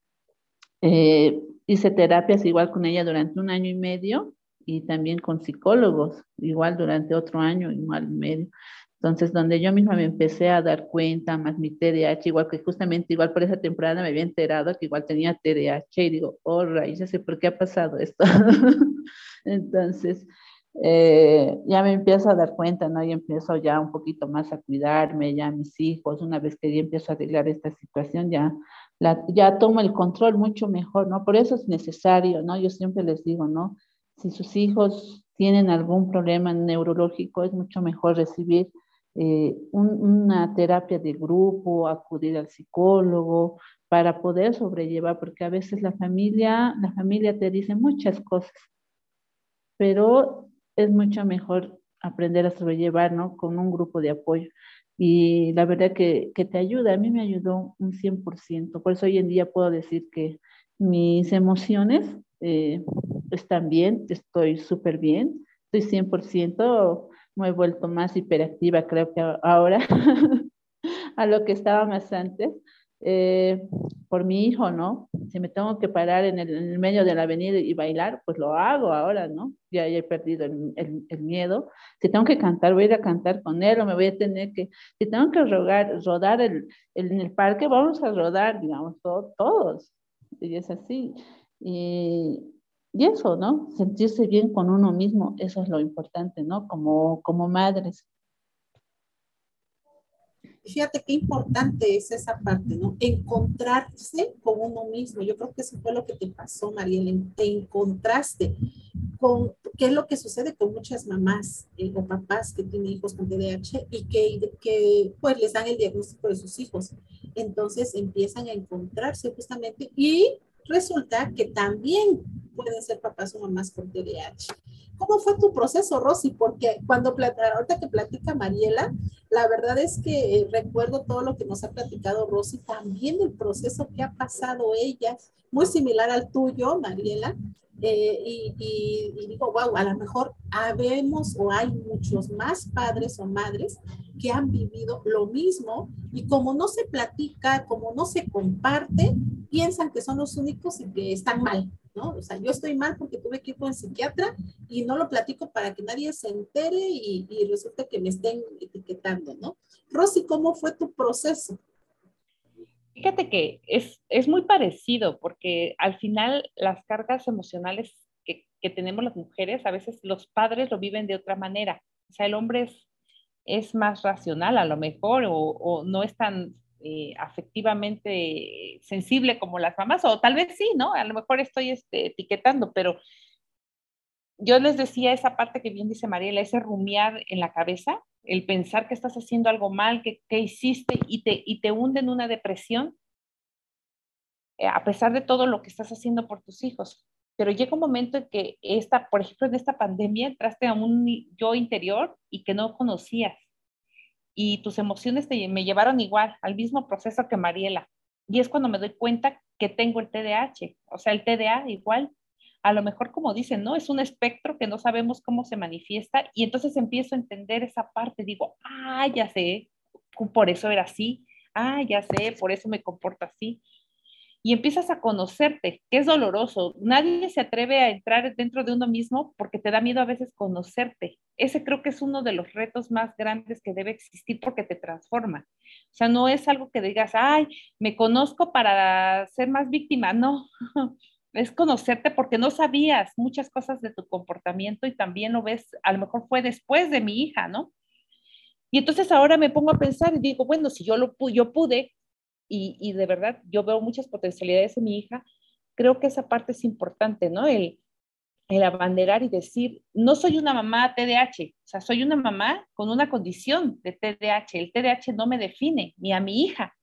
eh, hice terapias igual con ella durante un año y medio y también con psicólogos, igual durante otro año, igual y medio. Entonces, donde yo misma me empecé a dar cuenta, más mi TDAH, igual que justamente, igual por esa temporada me había enterado que igual tenía TDAH y digo, oh, sé por qué ha pasado esto. Entonces, eh, ya me empiezo a dar cuenta, ¿no? Y empiezo ya un poquito más a cuidarme, ya mis hijos, una vez que ya empiezo a arreglar esta situación, ya, ya tomo el control mucho mejor, ¿no? Por eso es necesario, ¿no? Yo siempre les digo, ¿no? Si sus hijos tienen algún problema neurológico, es mucho mejor recibir eh, una terapia de grupo, acudir al psicólogo para poder sobrellevar, porque a veces la familia, la familia te dice muchas cosas, pero es mucho mejor aprender a sobrellevar, ¿no? Con un grupo de apoyo. Y la verdad que, que te ayuda, a mí me ayudó un 100%, por eso hoy en día puedo decir que mis emociones eh, están bien, estoy súper bien, estoy 100%, me he vuelto más hiperactiva creo que ahora a lo que estaba más antes. Eh, por mi hijo, ¿no? Si me tengo que parar en el, medio de la avenida y bailar, pues lo hago ahora, ¿no? Ya, he perdido el, miedo. Si tengo que cantar, voy a ir a cantar con él o me voy a tener que, si tengo que rodar, rodar en el parque, vamos a rodar, digamos, todos. Y es así. Y, y eso, ¿no? Sentirse bien con uno mismo, eso es lo importante, ¿no? Como, como madres. Fíjate qué importante es esa parte, ¿no? Encontrarse con uno mismo. Yo creo que eso fue lo que te pasó, Mariela. Te encontraste con qué es lo que sucede con muchas mamás eh, o papás que tienen hijos con TDAH y que, que pues les dan el diagnóstico de sus hijos. Entonces empiezan a encontrarse justamente y resulta que también pueden ser papás o mamás con TDAH. ¿Cómo fue tu proceso, Rosy? Porque cuando, ahorita que platica Mariela, la verdad es que recuerdo todo lo que nos ha platicado Rosy, también el proceso que ha pasado ella, muy similar al tuyo, Mariela, eh, y, y, digo, wow, a lo mejor habemos o hay muchos más padres o madres que han vivido lo mismo y como no se platica, como no se comparte, piensan que son los únicos y que están mal, ¿no? O sea, yo estoy mal porque tuve que ir con el psiquiatra y no lo platico para que nadie se entere y, y resulta que me estén etiquetando, ¿no? Rosy, ¿cómo fue tu proceso? Fíjate que es, es muy parecido porque al final las cargas emocionales que, que, tenemos las mujeres, a veces los padres lo viven de otra manera. O sea, el hombre es, es más racional a lo mejor o, o no es tan eh, afectivamente sensible como las mamás, o tal vez sí, ¿no? A lo mejor estoy este, etiquetando, pero yo les decía esa parte que bien dice Mariela, ese rumiar en la cabeza, el pensar que estás haciendo algo mal, que, hiciste y te, y te hunde en una depresión, eh, a pesar de todo lo que estás haciendo por tus hijos. Pero llega un momento en que esta, por ejemplo, en esta pandemia entraste a un yo interior y que no conocías. Y tus emociones te, me llevaron igual al mismo proceso que Mariela. Y es cuando me doy cuenta que tengo el TDAH, o sea, el TDA igual a lo mejor como dicen, ¿no? Es un espectro que no sabemos cómo se manifiesta y entonces empiezo a entender esa parte, digo, ah, ya sé, por eso era así, ah, ya sé, por eso me comporto así. Y empiezas a conocerte, que es doloroso. Nadie se atreve a entrar dentro de uno mismo porque te da miedo a veces conocerte. Ese creo que es uno de los retos más grandes que debe existir porque te transforma. O sea, no es algo que digas, ay, me conozco para ser más víctima. No, es conocerte porque no sabías muchas cosas de tu comportamiento y también lo ves, a lo mejor fue después de mi hija, ¿no? Y entonces ahora me pongo a pensar y digo, bueno, si yo lo yo pude y, y de verdad yo veo muchas potencialidades en mi hija, creo que esa parte es importante, ¿no? El, el abanderar y decir, no soy una mamá TDAH, o sea, soy una mamá con una condición de TDAH. El TDAH no me define, ni a mi hija.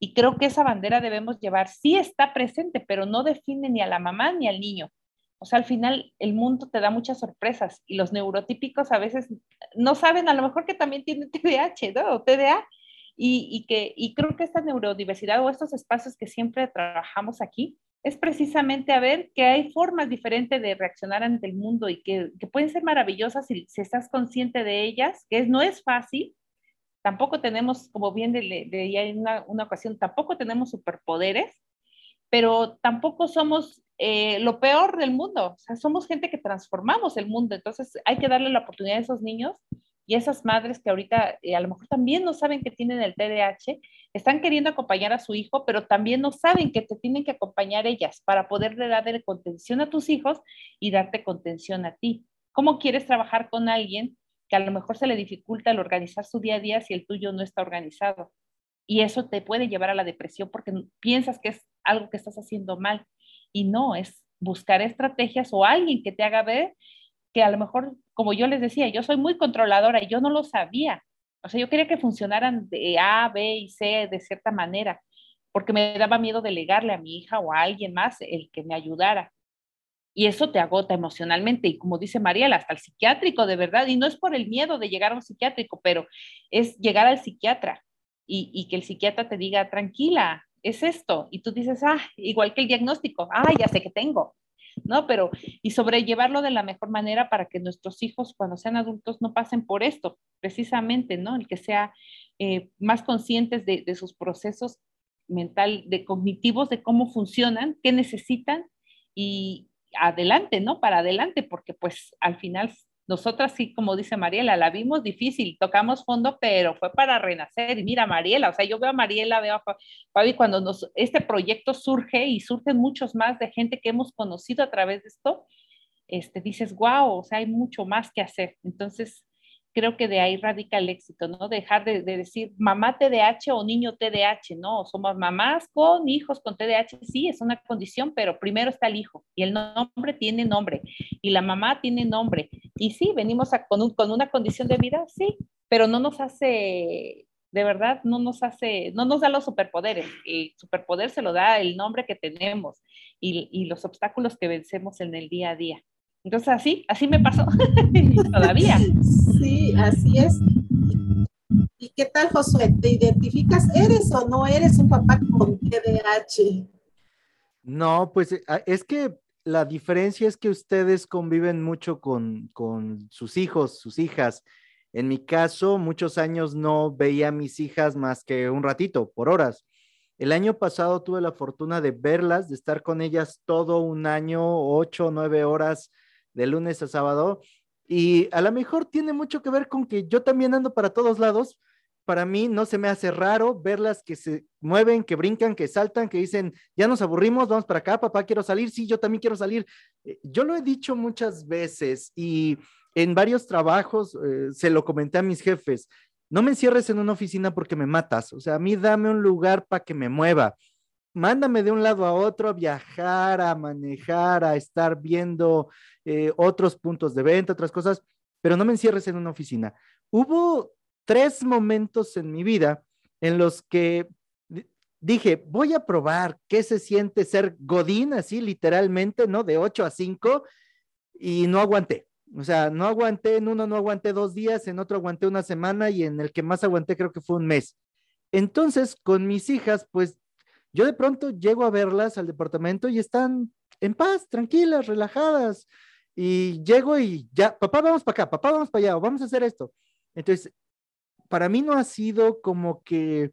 Y creo que esa bandera debemos llevar. Sí está presente, pero no define ni a la mamá ni al niño. O sea, al final el mundo te da muchas sorpresas y los neurotípicos a veces no saben, a lo mejor que también tienen TDAH, ¿no? O TDA. Y, y, que, y creo que esta neurodiversidad o estos espacios que siempre trabajamos aquí es precisamente a ver que hay formas diferentes de reaccionar ante el mundo y que, que pueden ser maravillosas si, si, estás consciente de ellas, que no es fácil. Tampoco tenemos, como bien de, de, en una, una ocasión, tampoco tenemos superpoderes, pero tampoco somos eh, lo peor del mundo. Somos gente que transformamos el mundo. Entonces hay que darle la oportunidad a esos niños y esas madres que ahorita eh, a lo mejor también no saben que tienen el TDAH, están queriendo acompañar a su hijo, pero también no saben que te tienen que acompañar ellas para poderle darle contención a tus hijos y darte contención a ti. ¿Cómo quieres trabajar con alguien que a lo mejor se le dificulta el organizar su día a día si el tuyo no está organizado? y eso te puede llevar a la depresión porque piensas que es algo que estás haciendo mal y no, es buscar estrategias o alguien que te haga ver que a lo mejor, como yo les decía, yo soy muy controladora y yo no lo sabía. O sea, yo quería que funcionaran de A, B y C de cierta manera, porque me daba miedo delegarle a mi hija o a alguien más el que me ayudara. Y eso te agota emocionalmente. Y como dice Mariela, hasta el psiquiátrico, de verdad. Y no es por el miedo de llegar a un psiquiátrico, pero es llegar al psiquiatra y, que el psiquiatra te diga, tranquila, es esto. Y tú dices, ah, igual que el diagnóstico, ah, ya sé que tengo. ¿No? Pero, y sobrellevarlo de la mejor manera para que nuestros hijos cuando sean adultos no pasen por esto, precisamente, ¿no? El que sea eh, más conscientes de, de, sus procesos mental, de cognitivos, de cómo funcionan, qué necesitan y adelante, ¿no? Para adelante, porque pues al final nosotras sí, como dice Mariela, la vimos difícil, tocamos fondo, pero fue para renacer. Y mira, Mariela, o sea, yo veo a Mariela, veo a Fabi, cuando nos, este proyecto surge y surgen muchos más de gente que hemos conocido a través de esto, este, dices, wow, o sea, hay mucho más que hacer. Entonces, creo que de ahí radica el éxito, ¿no? Dejar de, de, decir mamá TDAH o niño TDAH, ¿no? Somos mamás con hijos con TDAH, sí, es una condición, pero primero está el hijo y el nombre tiene nombre y la mamá tiene nombre. Y sí, venimos con, un, con una condición de vida, sí, pero no nos hace, de verdad, no nos hace, no nos da los superpoderes. El superpoder se lo da el nombre que tenemos y los obstáculos que vencemos en el día a día. Entonces así, así me pasó todavía. Sí, así es. ¿Y qué tal, Josué? ¿Te identificas? ¿Eres o no eres un papá con TDAH? No, pues eh, ah, es que la diferencia es que ustedes conviven mucho con, con sus hijos, sus hijas. En mi caso, muchos años no veía a mis hijas más que un ratito, por horas. El año pasado tuve la fortuna de verlas, de estar con ellas todo un año, ocho, nueve horas de lunes a sábado. Y a lo mejor tiene mucho que ver con que yo también ando para todos lados. Para mí no se me hace raro verlas que se mueven, que brincan, que saltan, que dicen, ya nos aburrimos, vamos para acá, papá, quiero salir, sí, yo también quiero salir. Eh, yo lo he dicho muchas veces y en varios trabajos eh, se lo comenté a mis jefes, no me encierres en una oficina porque me matas, o sea, a mí dame un lugar para que me mueva mándame de un lado a otro a viajar, a manejar, a estar viendo eh, otros puntos de venta, otras cosas, pero no me encierres en una oficina. Hubo tres momentos en mi vida en los que dije, voy a probar qué se siente ser Godín, así literalmente, ¿no? De 8 a 5, y no aguanté. O sea, no aguanté, en uno no aguanté dos días, en otro aguanté una semana y en el que más aguanté creo que fue un mes. Entonces, con mis hijas, pues yo de pronto llego a verlas al departamento y están en paz, tranquilas, relajadas. Y llego y ya, papá, vamos para acá, papá, vamos para allá, vamos a hacer esto. Entonces, para mí no ha sido como que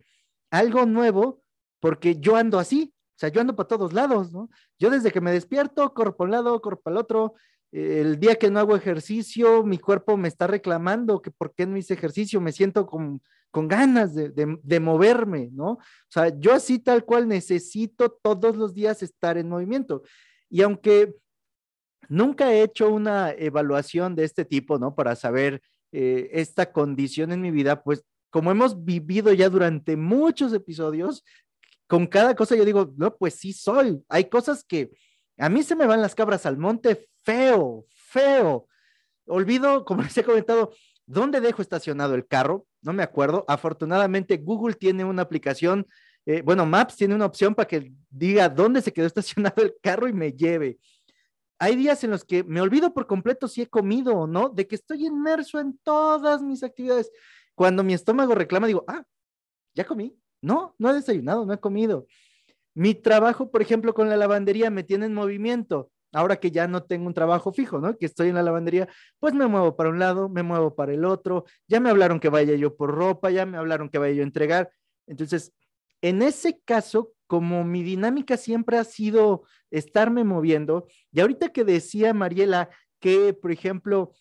algo nuevo, porque yo ando así, o sea, yo ando para todos lados, ¿no? Yo desde que me despierto, corro para un lado, corro para el otro. El día que no hago ejercicio, mi cuerpo me está reclamando que por qué no hice ejercicio, me siento como con ganas de, moverme, ¿no? O sea, yo así tal cual necesito todos los días estar en movimiento. Y aunque nunca he hecho una evaluación de este tipo, ¿no? Para saber eh, esta condición en mi vida, pues como hemos vivido ya durante muchos episodios, con cada cosa yo digo, no, pues sí soy. Hay cosas que a mí se me van las cabras al monte feo, feo. Olvido, como les he comentado, ¿Dónde dejo estacionado el carro? No me acuerdo. Afortunadamente, Google tiene una aplicación, eh, bueno, Maps tiene una opción para que diga dónde se quedó estacionado el carro y me lleve. hay días en los que me olvido por completo si he comido o no, de que estoy inmerso en todas mis actividades. Cuando mi estómago reclama, digo, ah, ya comí. No, no he desayunado, no he comido. Mi trabajo, por ejemplo, con la lavandería me tiene en movimiento. Ahora que ya no tengo un trabajo fijo, ¿no? Que estoy en la lavandería, pues me muevo para un lado, me muevo para el otro. Ya me hablaron que vaya yo por ropa, ya me hablaron que vaya yo a entregar. Entonces, en ese caso, como mi dinámica siempre ha sido estarme moviendo, y ahorita que decía Mariela que, por ejemplo,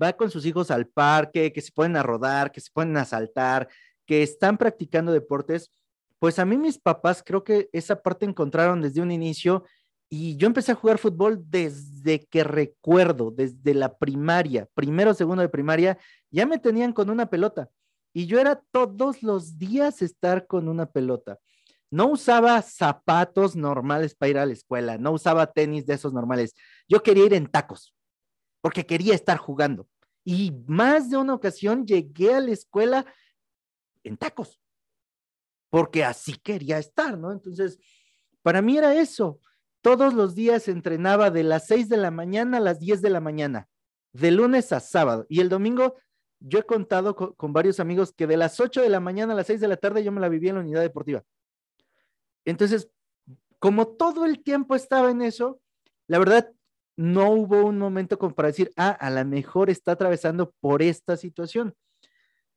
va con sus hijos al parque, que se ponen a rodar, que se ponen a saltar, que están practicando deportes, pues a mí mis papás creo que esa parte encontraron desde un inicio y yo empecé a jugar fútbol desde que recuerdo, desde la primaria, primero, segundo de primaria, ya me tenían con una pelota y yo era todos los días estar con una pelota. No usaba zapatos normales para ir a la escuela, no usaba tenis de esos normales. Yo quería ir en tacos porque quería estar jugando. Y más de una ocasión llegué a la escuela en tacos, porque así quería estar, ¿no? Entonces, para mí era eso. Todos los días entrenaba de las 6 de la mañana a las 10 de la mañana, de lunes a sábado. Y el domingo yo he contado con, varios amigos que de las 8 de la mañana a las 6 de la tarde yo me la vivía en la unidad deportiva. Entonces, como todo el tiempo estaba en eso, la verdad, no hubo un momento para decir, ah, a lo mejor está atravesando por esta situación.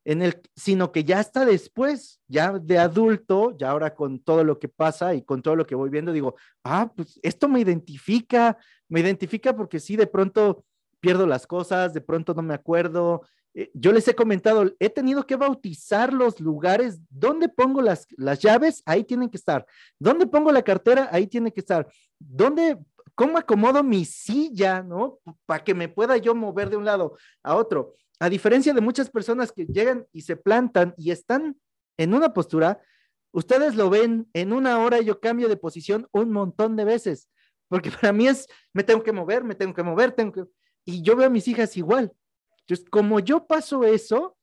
En el, sino que ya está después, ya de adulto, ya ahora con todo lo que pasa y con todo lo que voy viendo, digo, ah, pues esto me identifica, me identifica porque sí, de pronto pierdo las cosas, de pronto no me acuerdo, eh, yo les he comentado, he tenido que bautizar los lugares. ¿Dónde pongo las, las llaves? Ahí tienen que estar. ¿Dónde pongo la cartera? Ahí tiene que estar. ¿Dónde, cómo acomodo mi silla, no? Para que me pueda yo mover de un lado a otro. A diferencia de muchas personas que llegan y se plantan y están en una postura, ustedes lo ven en una hora yo cambio de posición un montón de veces, porque para mí es, me tengo que mover, me tengo que mover, tengo que... Y yo veo a mis hijas igual. Entonces, como yo paso eso,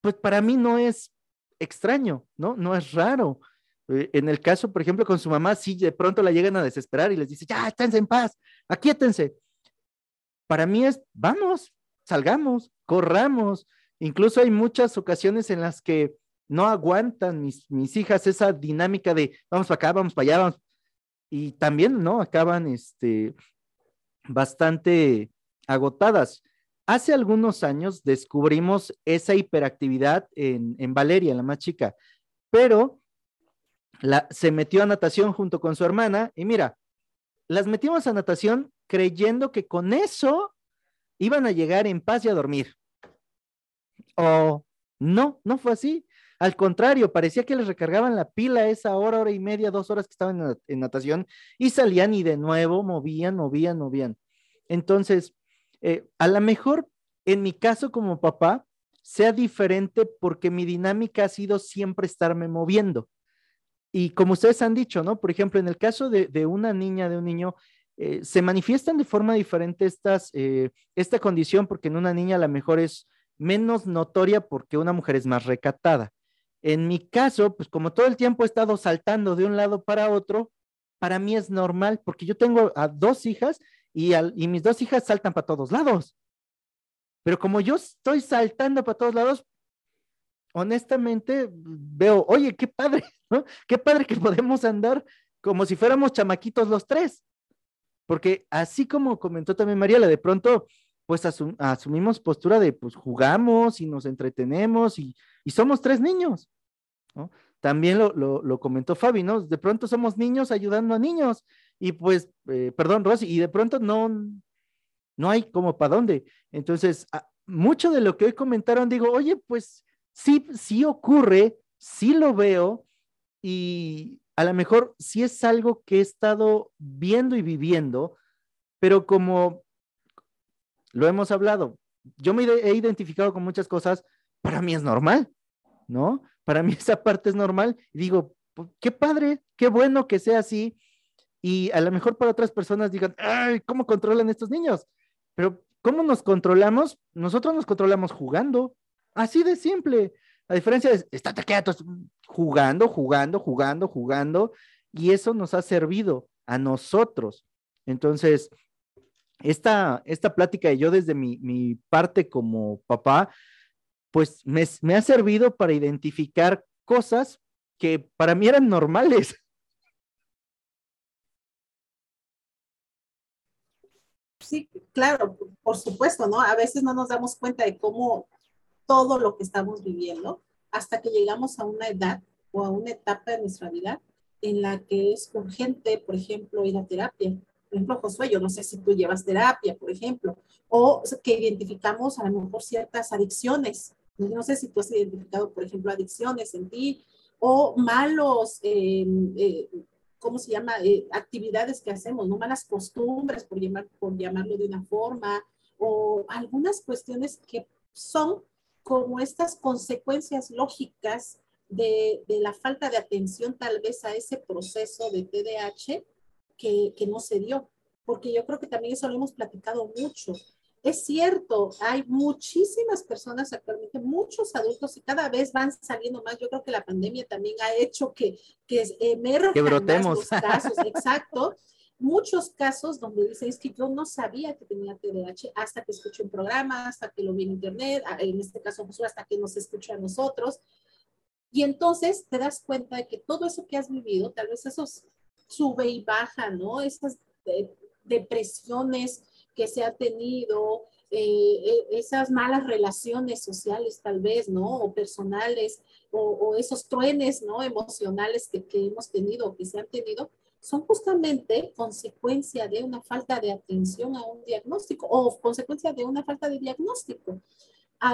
pues para mí no es extraño, ¿no? No es raro. Eh, en el caso, por ejemplo, con su mamá, sí de pronto la llegan a desesperar y les dice, ya, esténse en paz, aquíétense. Para mí es, vamos, salgamos, corramos. Incluso hay muchas ocasiones en las que no aguantan mis, mis hijas esa dinámica de vamos para acá, vamos para allá, vamos. Y también, ¿no? Acaban este, bastante agotadas. Hace algunos años descubrimos esa hiperactividad en, Valeria, la más chica, pero la, se metió a natación junto con su hermana y mira, las metimos a natación creyendo que con eso iban a llegar en paz y a dormir. O no, no fue así. Al contrario, parecía que les recargaban la pila esa hora, hora y media, dos horas que estaban en natación y salían y de nuevo movían, movían, movían. Entonces, eh, a lo mejor en mi caso como papá sea diferente porque mi dinámica ha sido siempre estarme moviendo. Y como ustedes han dicho, ¿no? Por ejemplo, en el caso de, una niña, de un niño, eh, se manifiestan de forma diferente estas, eh, esta condición porque en una niña a lo mejor es menos notoria porque una mujer es más recatada. En mi caso, pues como todo el tiempo he estado saltando de un lado para otro, para mí es normal porque yo tengo a dos hijas y, mis dos hijas saltan para todos lados. Pero como yo estoy saltando para todos lados, honestamente veo, oye, qué padre, ¿no? Qué padre que podemos andar como si fuéramos chamaquitos los tres. Porque así como comentó también Mariela, de pronto, pues asumimos postura de, pues jugamos y nos entretenemos y, somos tres niños. También lo, lo, comentó Fabi, ¿no? De pronto somos niños ayudando a niños y pues, eh, perdón, Rosy, y de pronto no, no hay como para dónde. Entonces, mucho de lo que hoy comentaron, digo, oye, pues sí, sí ocurre, sí lo veo y a lo mejor sí es algo que he estado viendo y viviendo, pero como lo hemos hablado, yo me he identificado con muchas cosas, para mí es normal, ¿no? Para mí esa parte es normal y digo, pues, qué padre, qué bueno que sea así y a lo mejor para otras personas digan, ay, ¿cómo controlan estos niños? Pero ¿cómo nos controlamos? Nosotros nos controlamos jugando, así de simple. La diferencia es, estate quietos, jugando, jugando, jugando, jugando, y eso nos ha servido a nosotros. Entonces, esta, esta plática y yo desde mi, mi parte como papá, pues me, me ha servido para identificar cosas que para mí eran normales. Sí, claro, por supuesto, ¿no? A veces no nos damos cuenta de cómo todo lo que estamos viviendo hasta que llegamos a una edad o a una etapa de nuestra vida en la que es urgente, por ejemplo, ir a terapia. Por ejemplo, Josué, yo no sé si tú llevas terapia, por ejemplo, o que identificamos a lo mejor ciertas adicciones. No sé si tú has identificado, por ejemplo, adicciones en ti o malos, eh, eh, ¿cómo se llama? Eh, actividades que hacemos, ¿no? Malas costumbres, por, llamar, por llamarlo de una forma, o algunas cuestiones que son como estas consecuencias lógicas de, de, la falta de atención tal vez a ese proceso de TDAH que, que no se dio, porque yo creo que también eso lo hemos platicado mucho. Es cierto, hay muchísimas personas actualmente, muchos adultos y cada vez van saliendo más. Yo creo que la pandemia también ha hecho que, que emerjan que brotemos. los casos, exacto muchos casos donde dicen es que yo no sabía que tenía TDAH hasta que escuché un programa, hasta que lo vi en internet, en este caso hasta que nos escucha a nosotros. Y entonces te das cuenta de que todo eso que has vivido, tal vez esos sube y baja, ¿no? Esas depresiones que se ha tenido, eh, eh, esas malas relaciones sociales tal vez, ¿no? O personales, o, o esos truenes, ¿no? Emocionales que, que hemos tenido que se han tenido, son justamente consecuencia de una falta de atención a un diagnóstico o consecuencia de una falta de diagnóstico.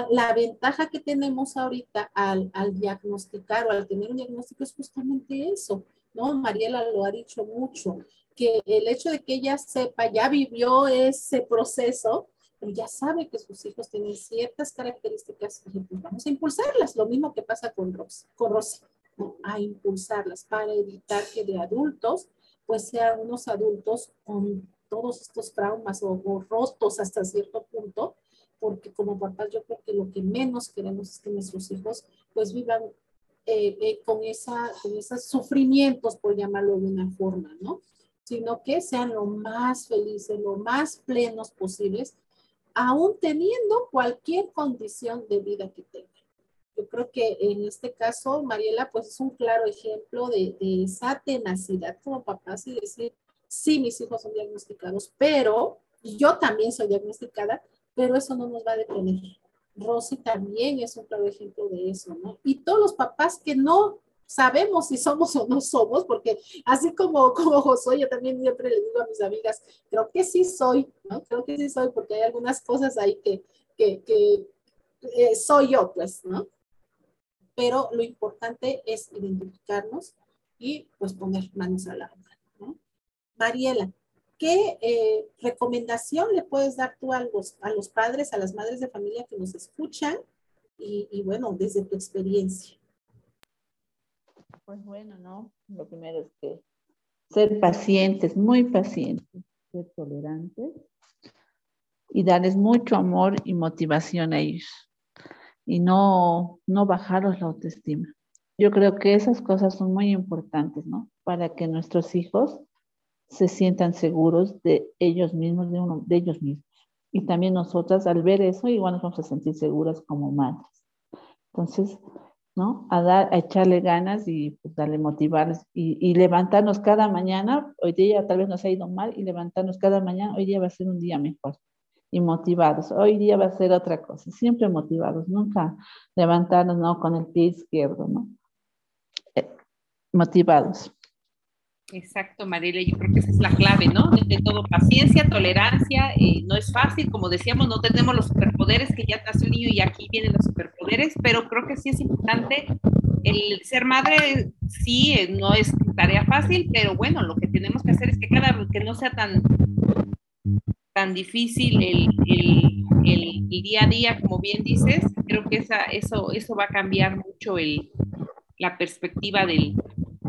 la ventaja que tenemos ahorita al, al, diagnosticar o al tener un diagnóstico es justamente eso, ¿no? Mariela lo ha dicho mucho, que el hecho de que ella sepa, ya vivió ese proceso, pero ya sabe que sus hijos tienen ciertas características, pues vamos a impulsarlas, lo mismo que pasa con Rosy, con Rosy ¿no? a impulsarlas para evitar que de adultos pues sean unos adultos con todos estos traumas o, rotos hasta cierto punto, porque como papás yo creo que lo que menos queremos es que nuestros hijos pues vivan eh, eh, con, esa, con esos sufrimientos, por llamarlo de una forma, ¿no? Sino que sean lo más felices, lo más plenos posibles, aún teniendo cualquier condición de vida que tengan. Yo creo que en este caso, Mariela, pues es un claro ejemplo de, esa tenacidad como papás y decir, sí, mis hijos son diagnosticados, pero yo también soy diagnosticada, pero eso no nos va a detener. Rosy también es un claro ejemplo de eso, ¿no? Y todos los papás que no sabemos si somos o no somos, porque así como, como Josué, yo también siempre le digo a mis amigas, creo que sí soy, ¿no? Creo que sí soy, porque hay algunas cosas ahí que, que, que eh, soy yo, pues, ¿no? Pero lo importante es identificarnos y pues poner manos a la obra. Mariela, ¿qué eh, recomendación le puedes dar tú a los, a los padres, a las madres de familia que nos escuchan y, y bueno, desde tu experiencia? Pues bueno, ¿no? Lo primero es que ser pacientes, muy pacientes, ser tolerantes y darles mucho amor y motivación a ellos y no, no bajaros la autoestima. Yo creo que esas cosas son muy importantes, ¿no? Para que nuestros hijos se sientan seguros de ellos mismos, de, uno, de ellos mismos. Y también nosotras al ver eso igual nos vamos a sentir seguras como madres. Entonces, ¿no? A dar, a echarle ganas y pues, darle motivarles y, y, levantarnos cada mañana. Hoy día tal vez nos ha ido mal y levantarnos cada mañana. Hoy día va a ser un día mejor y motivados. Hoy día va a ser otra cosa, siempre motivados, nunca levantarnos ¿no? con el pie izquierdo, ¿no? Eh, motivados. Exacto, Mariela, yo creo que esa es la clave, ¿no? De, todo, paciencia, tolerancia, eh, no es fácil, como decíamos, no tenemos los superpoderes que ya nació el niño y aquí vienen los superpoderes, pero creo que sí es importante el ser madre, sí, eh, no es tarea fácil, pero bueno, lo que tenemos que hacer es que cada que no sea tan tan difícil el, el, el, día a día, como bien dices, creo que esa, eso, eso va a cambiar mucho el, la perspectiva del,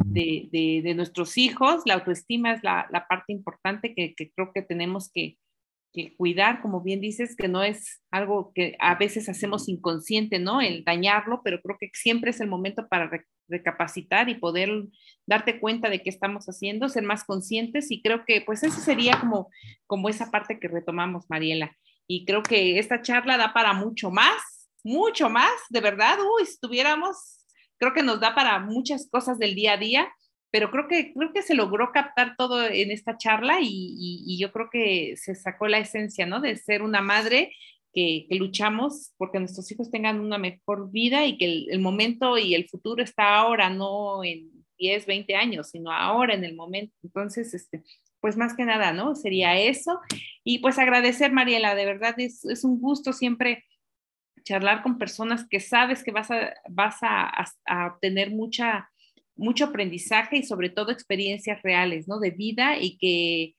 de, de, de, nuestros hijos. La autoestima es la, la parte importante que, que, creo que tenemos que, que cuidar, como bien dices, que no es algo que a veces hacemos inconsciente, ¿no? El dañarlo, pero creo que siempre es el momento para recapacitar y poder darte cuenta de qué estamos haciendo, ser más conscientes y creo que pues eso sería como, como esa parte que retomamos, Mariela. Y creo que esta charla da para mucho más, mucho más, de verdad, uy, si estuviéramos, creo que nos da para muchas cosas del día a día pero creo que, creo que se logró captar todo en esta charla y, yo creo que se sacó la esencia, ¿no? De ser una madre que, luchamos porque nuestros hijos tengan una mejor vida y que el, momento y el futuro está ahora, no en 10, 20 años, sino ahora en el momento. Entonces, este, pues más que nada, ¿no? Sería eso. Y pues agradecer, Mariela, de verdad es, es un gusto siempre charlar con personas que sabes que vas a, vas a, a obtener mucha mucho aprendizaje y sobre todo experiencias reales, ¿no? De vida y que,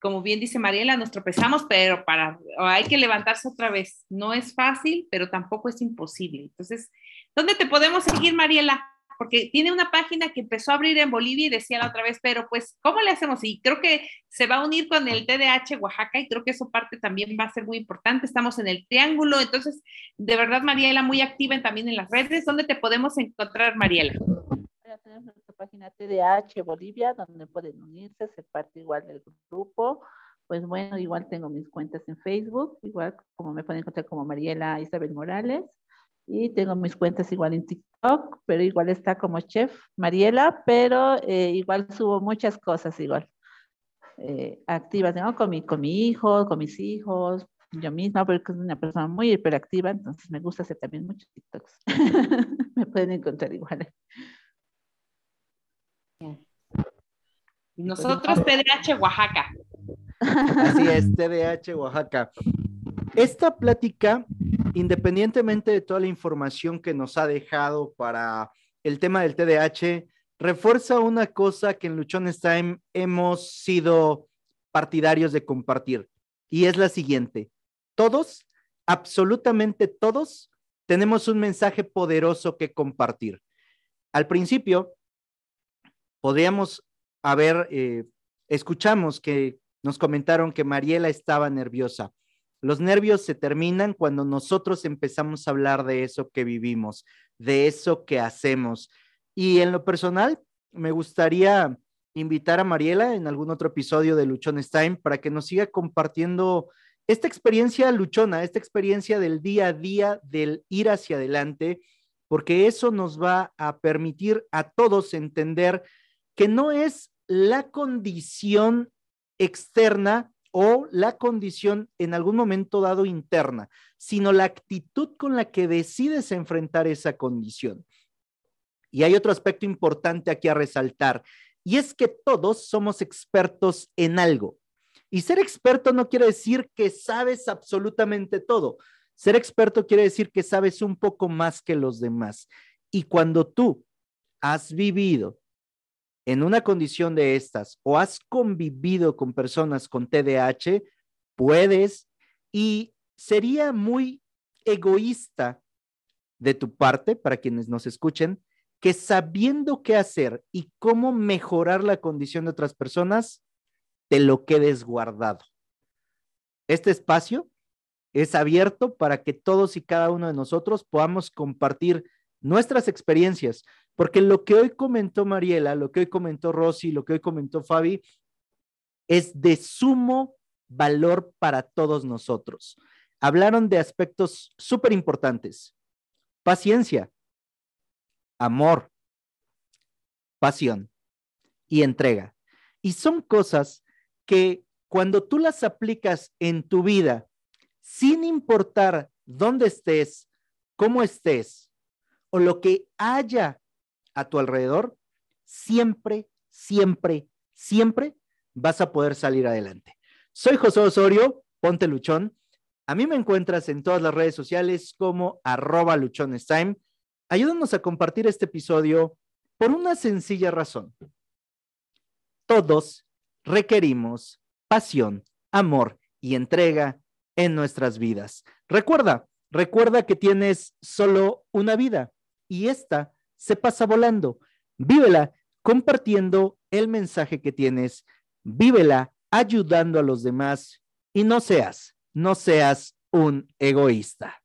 como bien dice Mariela, nos tropezamos, pero para, hay que levantarse otra vez. No es fácil, pero tampoco es imposible. Entonces, ¿dónde te podemos seguir, Mariela? Porque tiene una página que empezó a abrir en Bolivia y decía la otra vez, pero pues, ¿cómo le hacemos? Y creo que se va a unir con el TDH Oaxaca y creo que eso parte también va a ser muy importante. Estamos en el triángulo, entonces, de verdad, Mariela, muy activa también en las redes. ¿Dónde te podemos encontrar, Mariela? Tenemos nuestra página TDH Bolivia, donde pueden unirse, ser parte igual del grupo. Pues bueno, igual tengo mis cuentas en Facebook, igual como me pueden encontrar como Mariela Isabel Morales. Y tengo mis cuentas igual en TikTok, pero igual está como chef Mariela, pero eh, igual subo muchas cosas igual. Eh, activas, ¿no? Con mi, con mi hijo, con mis hijos, yo misma, porque soy una persona muy hiperactiva, entonces me gusta hacer también muchos TikToks. me pueden encontrar igual. Nosotros TDH Oaxaca. Así es, TDH Oaxaca. Esta plática, independientemente de toda la información que nos ha dejado para el tema del TDAH, refuerza una cosa que en Luchones Time hemos sido partidarios de compartir, y es la siguiente. Todos, absolutamente todos, tenemos un mensaje poderoso que compartir. Al principio, podríamos haber, eh, escuchamos que nos comentaron que Mariela estaba nerviosa. Los nervios se terminan cuando nosotros empezamos a hablar de eso que vivimos, de eso que hacemos. Y en lo personal, me gustaría invitar a Mariela en algún otro episodio de Luchones Time para que nos siga compartiendo esta experiencia luchona, esta experiencia del día a día, del ir hacia adelante, porque eso nos va a permitir a todos entender que no es la condición externa o la condición en algún momento dado interna, sino la actitud con la que decides enfrentar esa condición. Y hay otro aspecto importante aquí a resaltar, y es que todos somos expertos en algo. Y ser experto no quiere decir que sabes absolutamente todo. Ser experto quiere decir que sabes un poco más que los demás. Y cuando tú has vivido en una condición de estas o has convivido con personas con TDAH, puedes y sería muy egoísta de tu parte, para quienes nos escuchen, que sabiendo qué hacer y cómo mejorar la condición de otras personas, te lo quedes guardado. Este espacio es abierto para que todos y cada uno de nosotros podamos compartir nuestras experiencias, porque lo que hoy comentó Mariela, lo que hoy comentó Rosy, lo que hoy comentó Fabi, es de sumo valor para todos nosotros. Hablaron de aspectos súper importantes. Paciencia, amor, pasión y entrega. Y son cosas que cuando tú las aplicas en tu vida, sin importar dónde estés, cómo estés o lo que haya a tu alrededor, siempre, siempre, siempre vas a poder salir adelante. Soy José Osorio, ponte luchón. A mí me encuentras en todas las redes sociales como arroba luchonestime. Ayúdanos a compartir este episodio por una sencilla razón. Todos requerimos pasión, amor y entrega en nuestras vidas. Recuerda, recuerda que tienes solo una vida y esta se pasa volando. Vívela compartiendo el mensaje que tienes, vívela ayudando a los demás Y no seas, no seas un egoísta.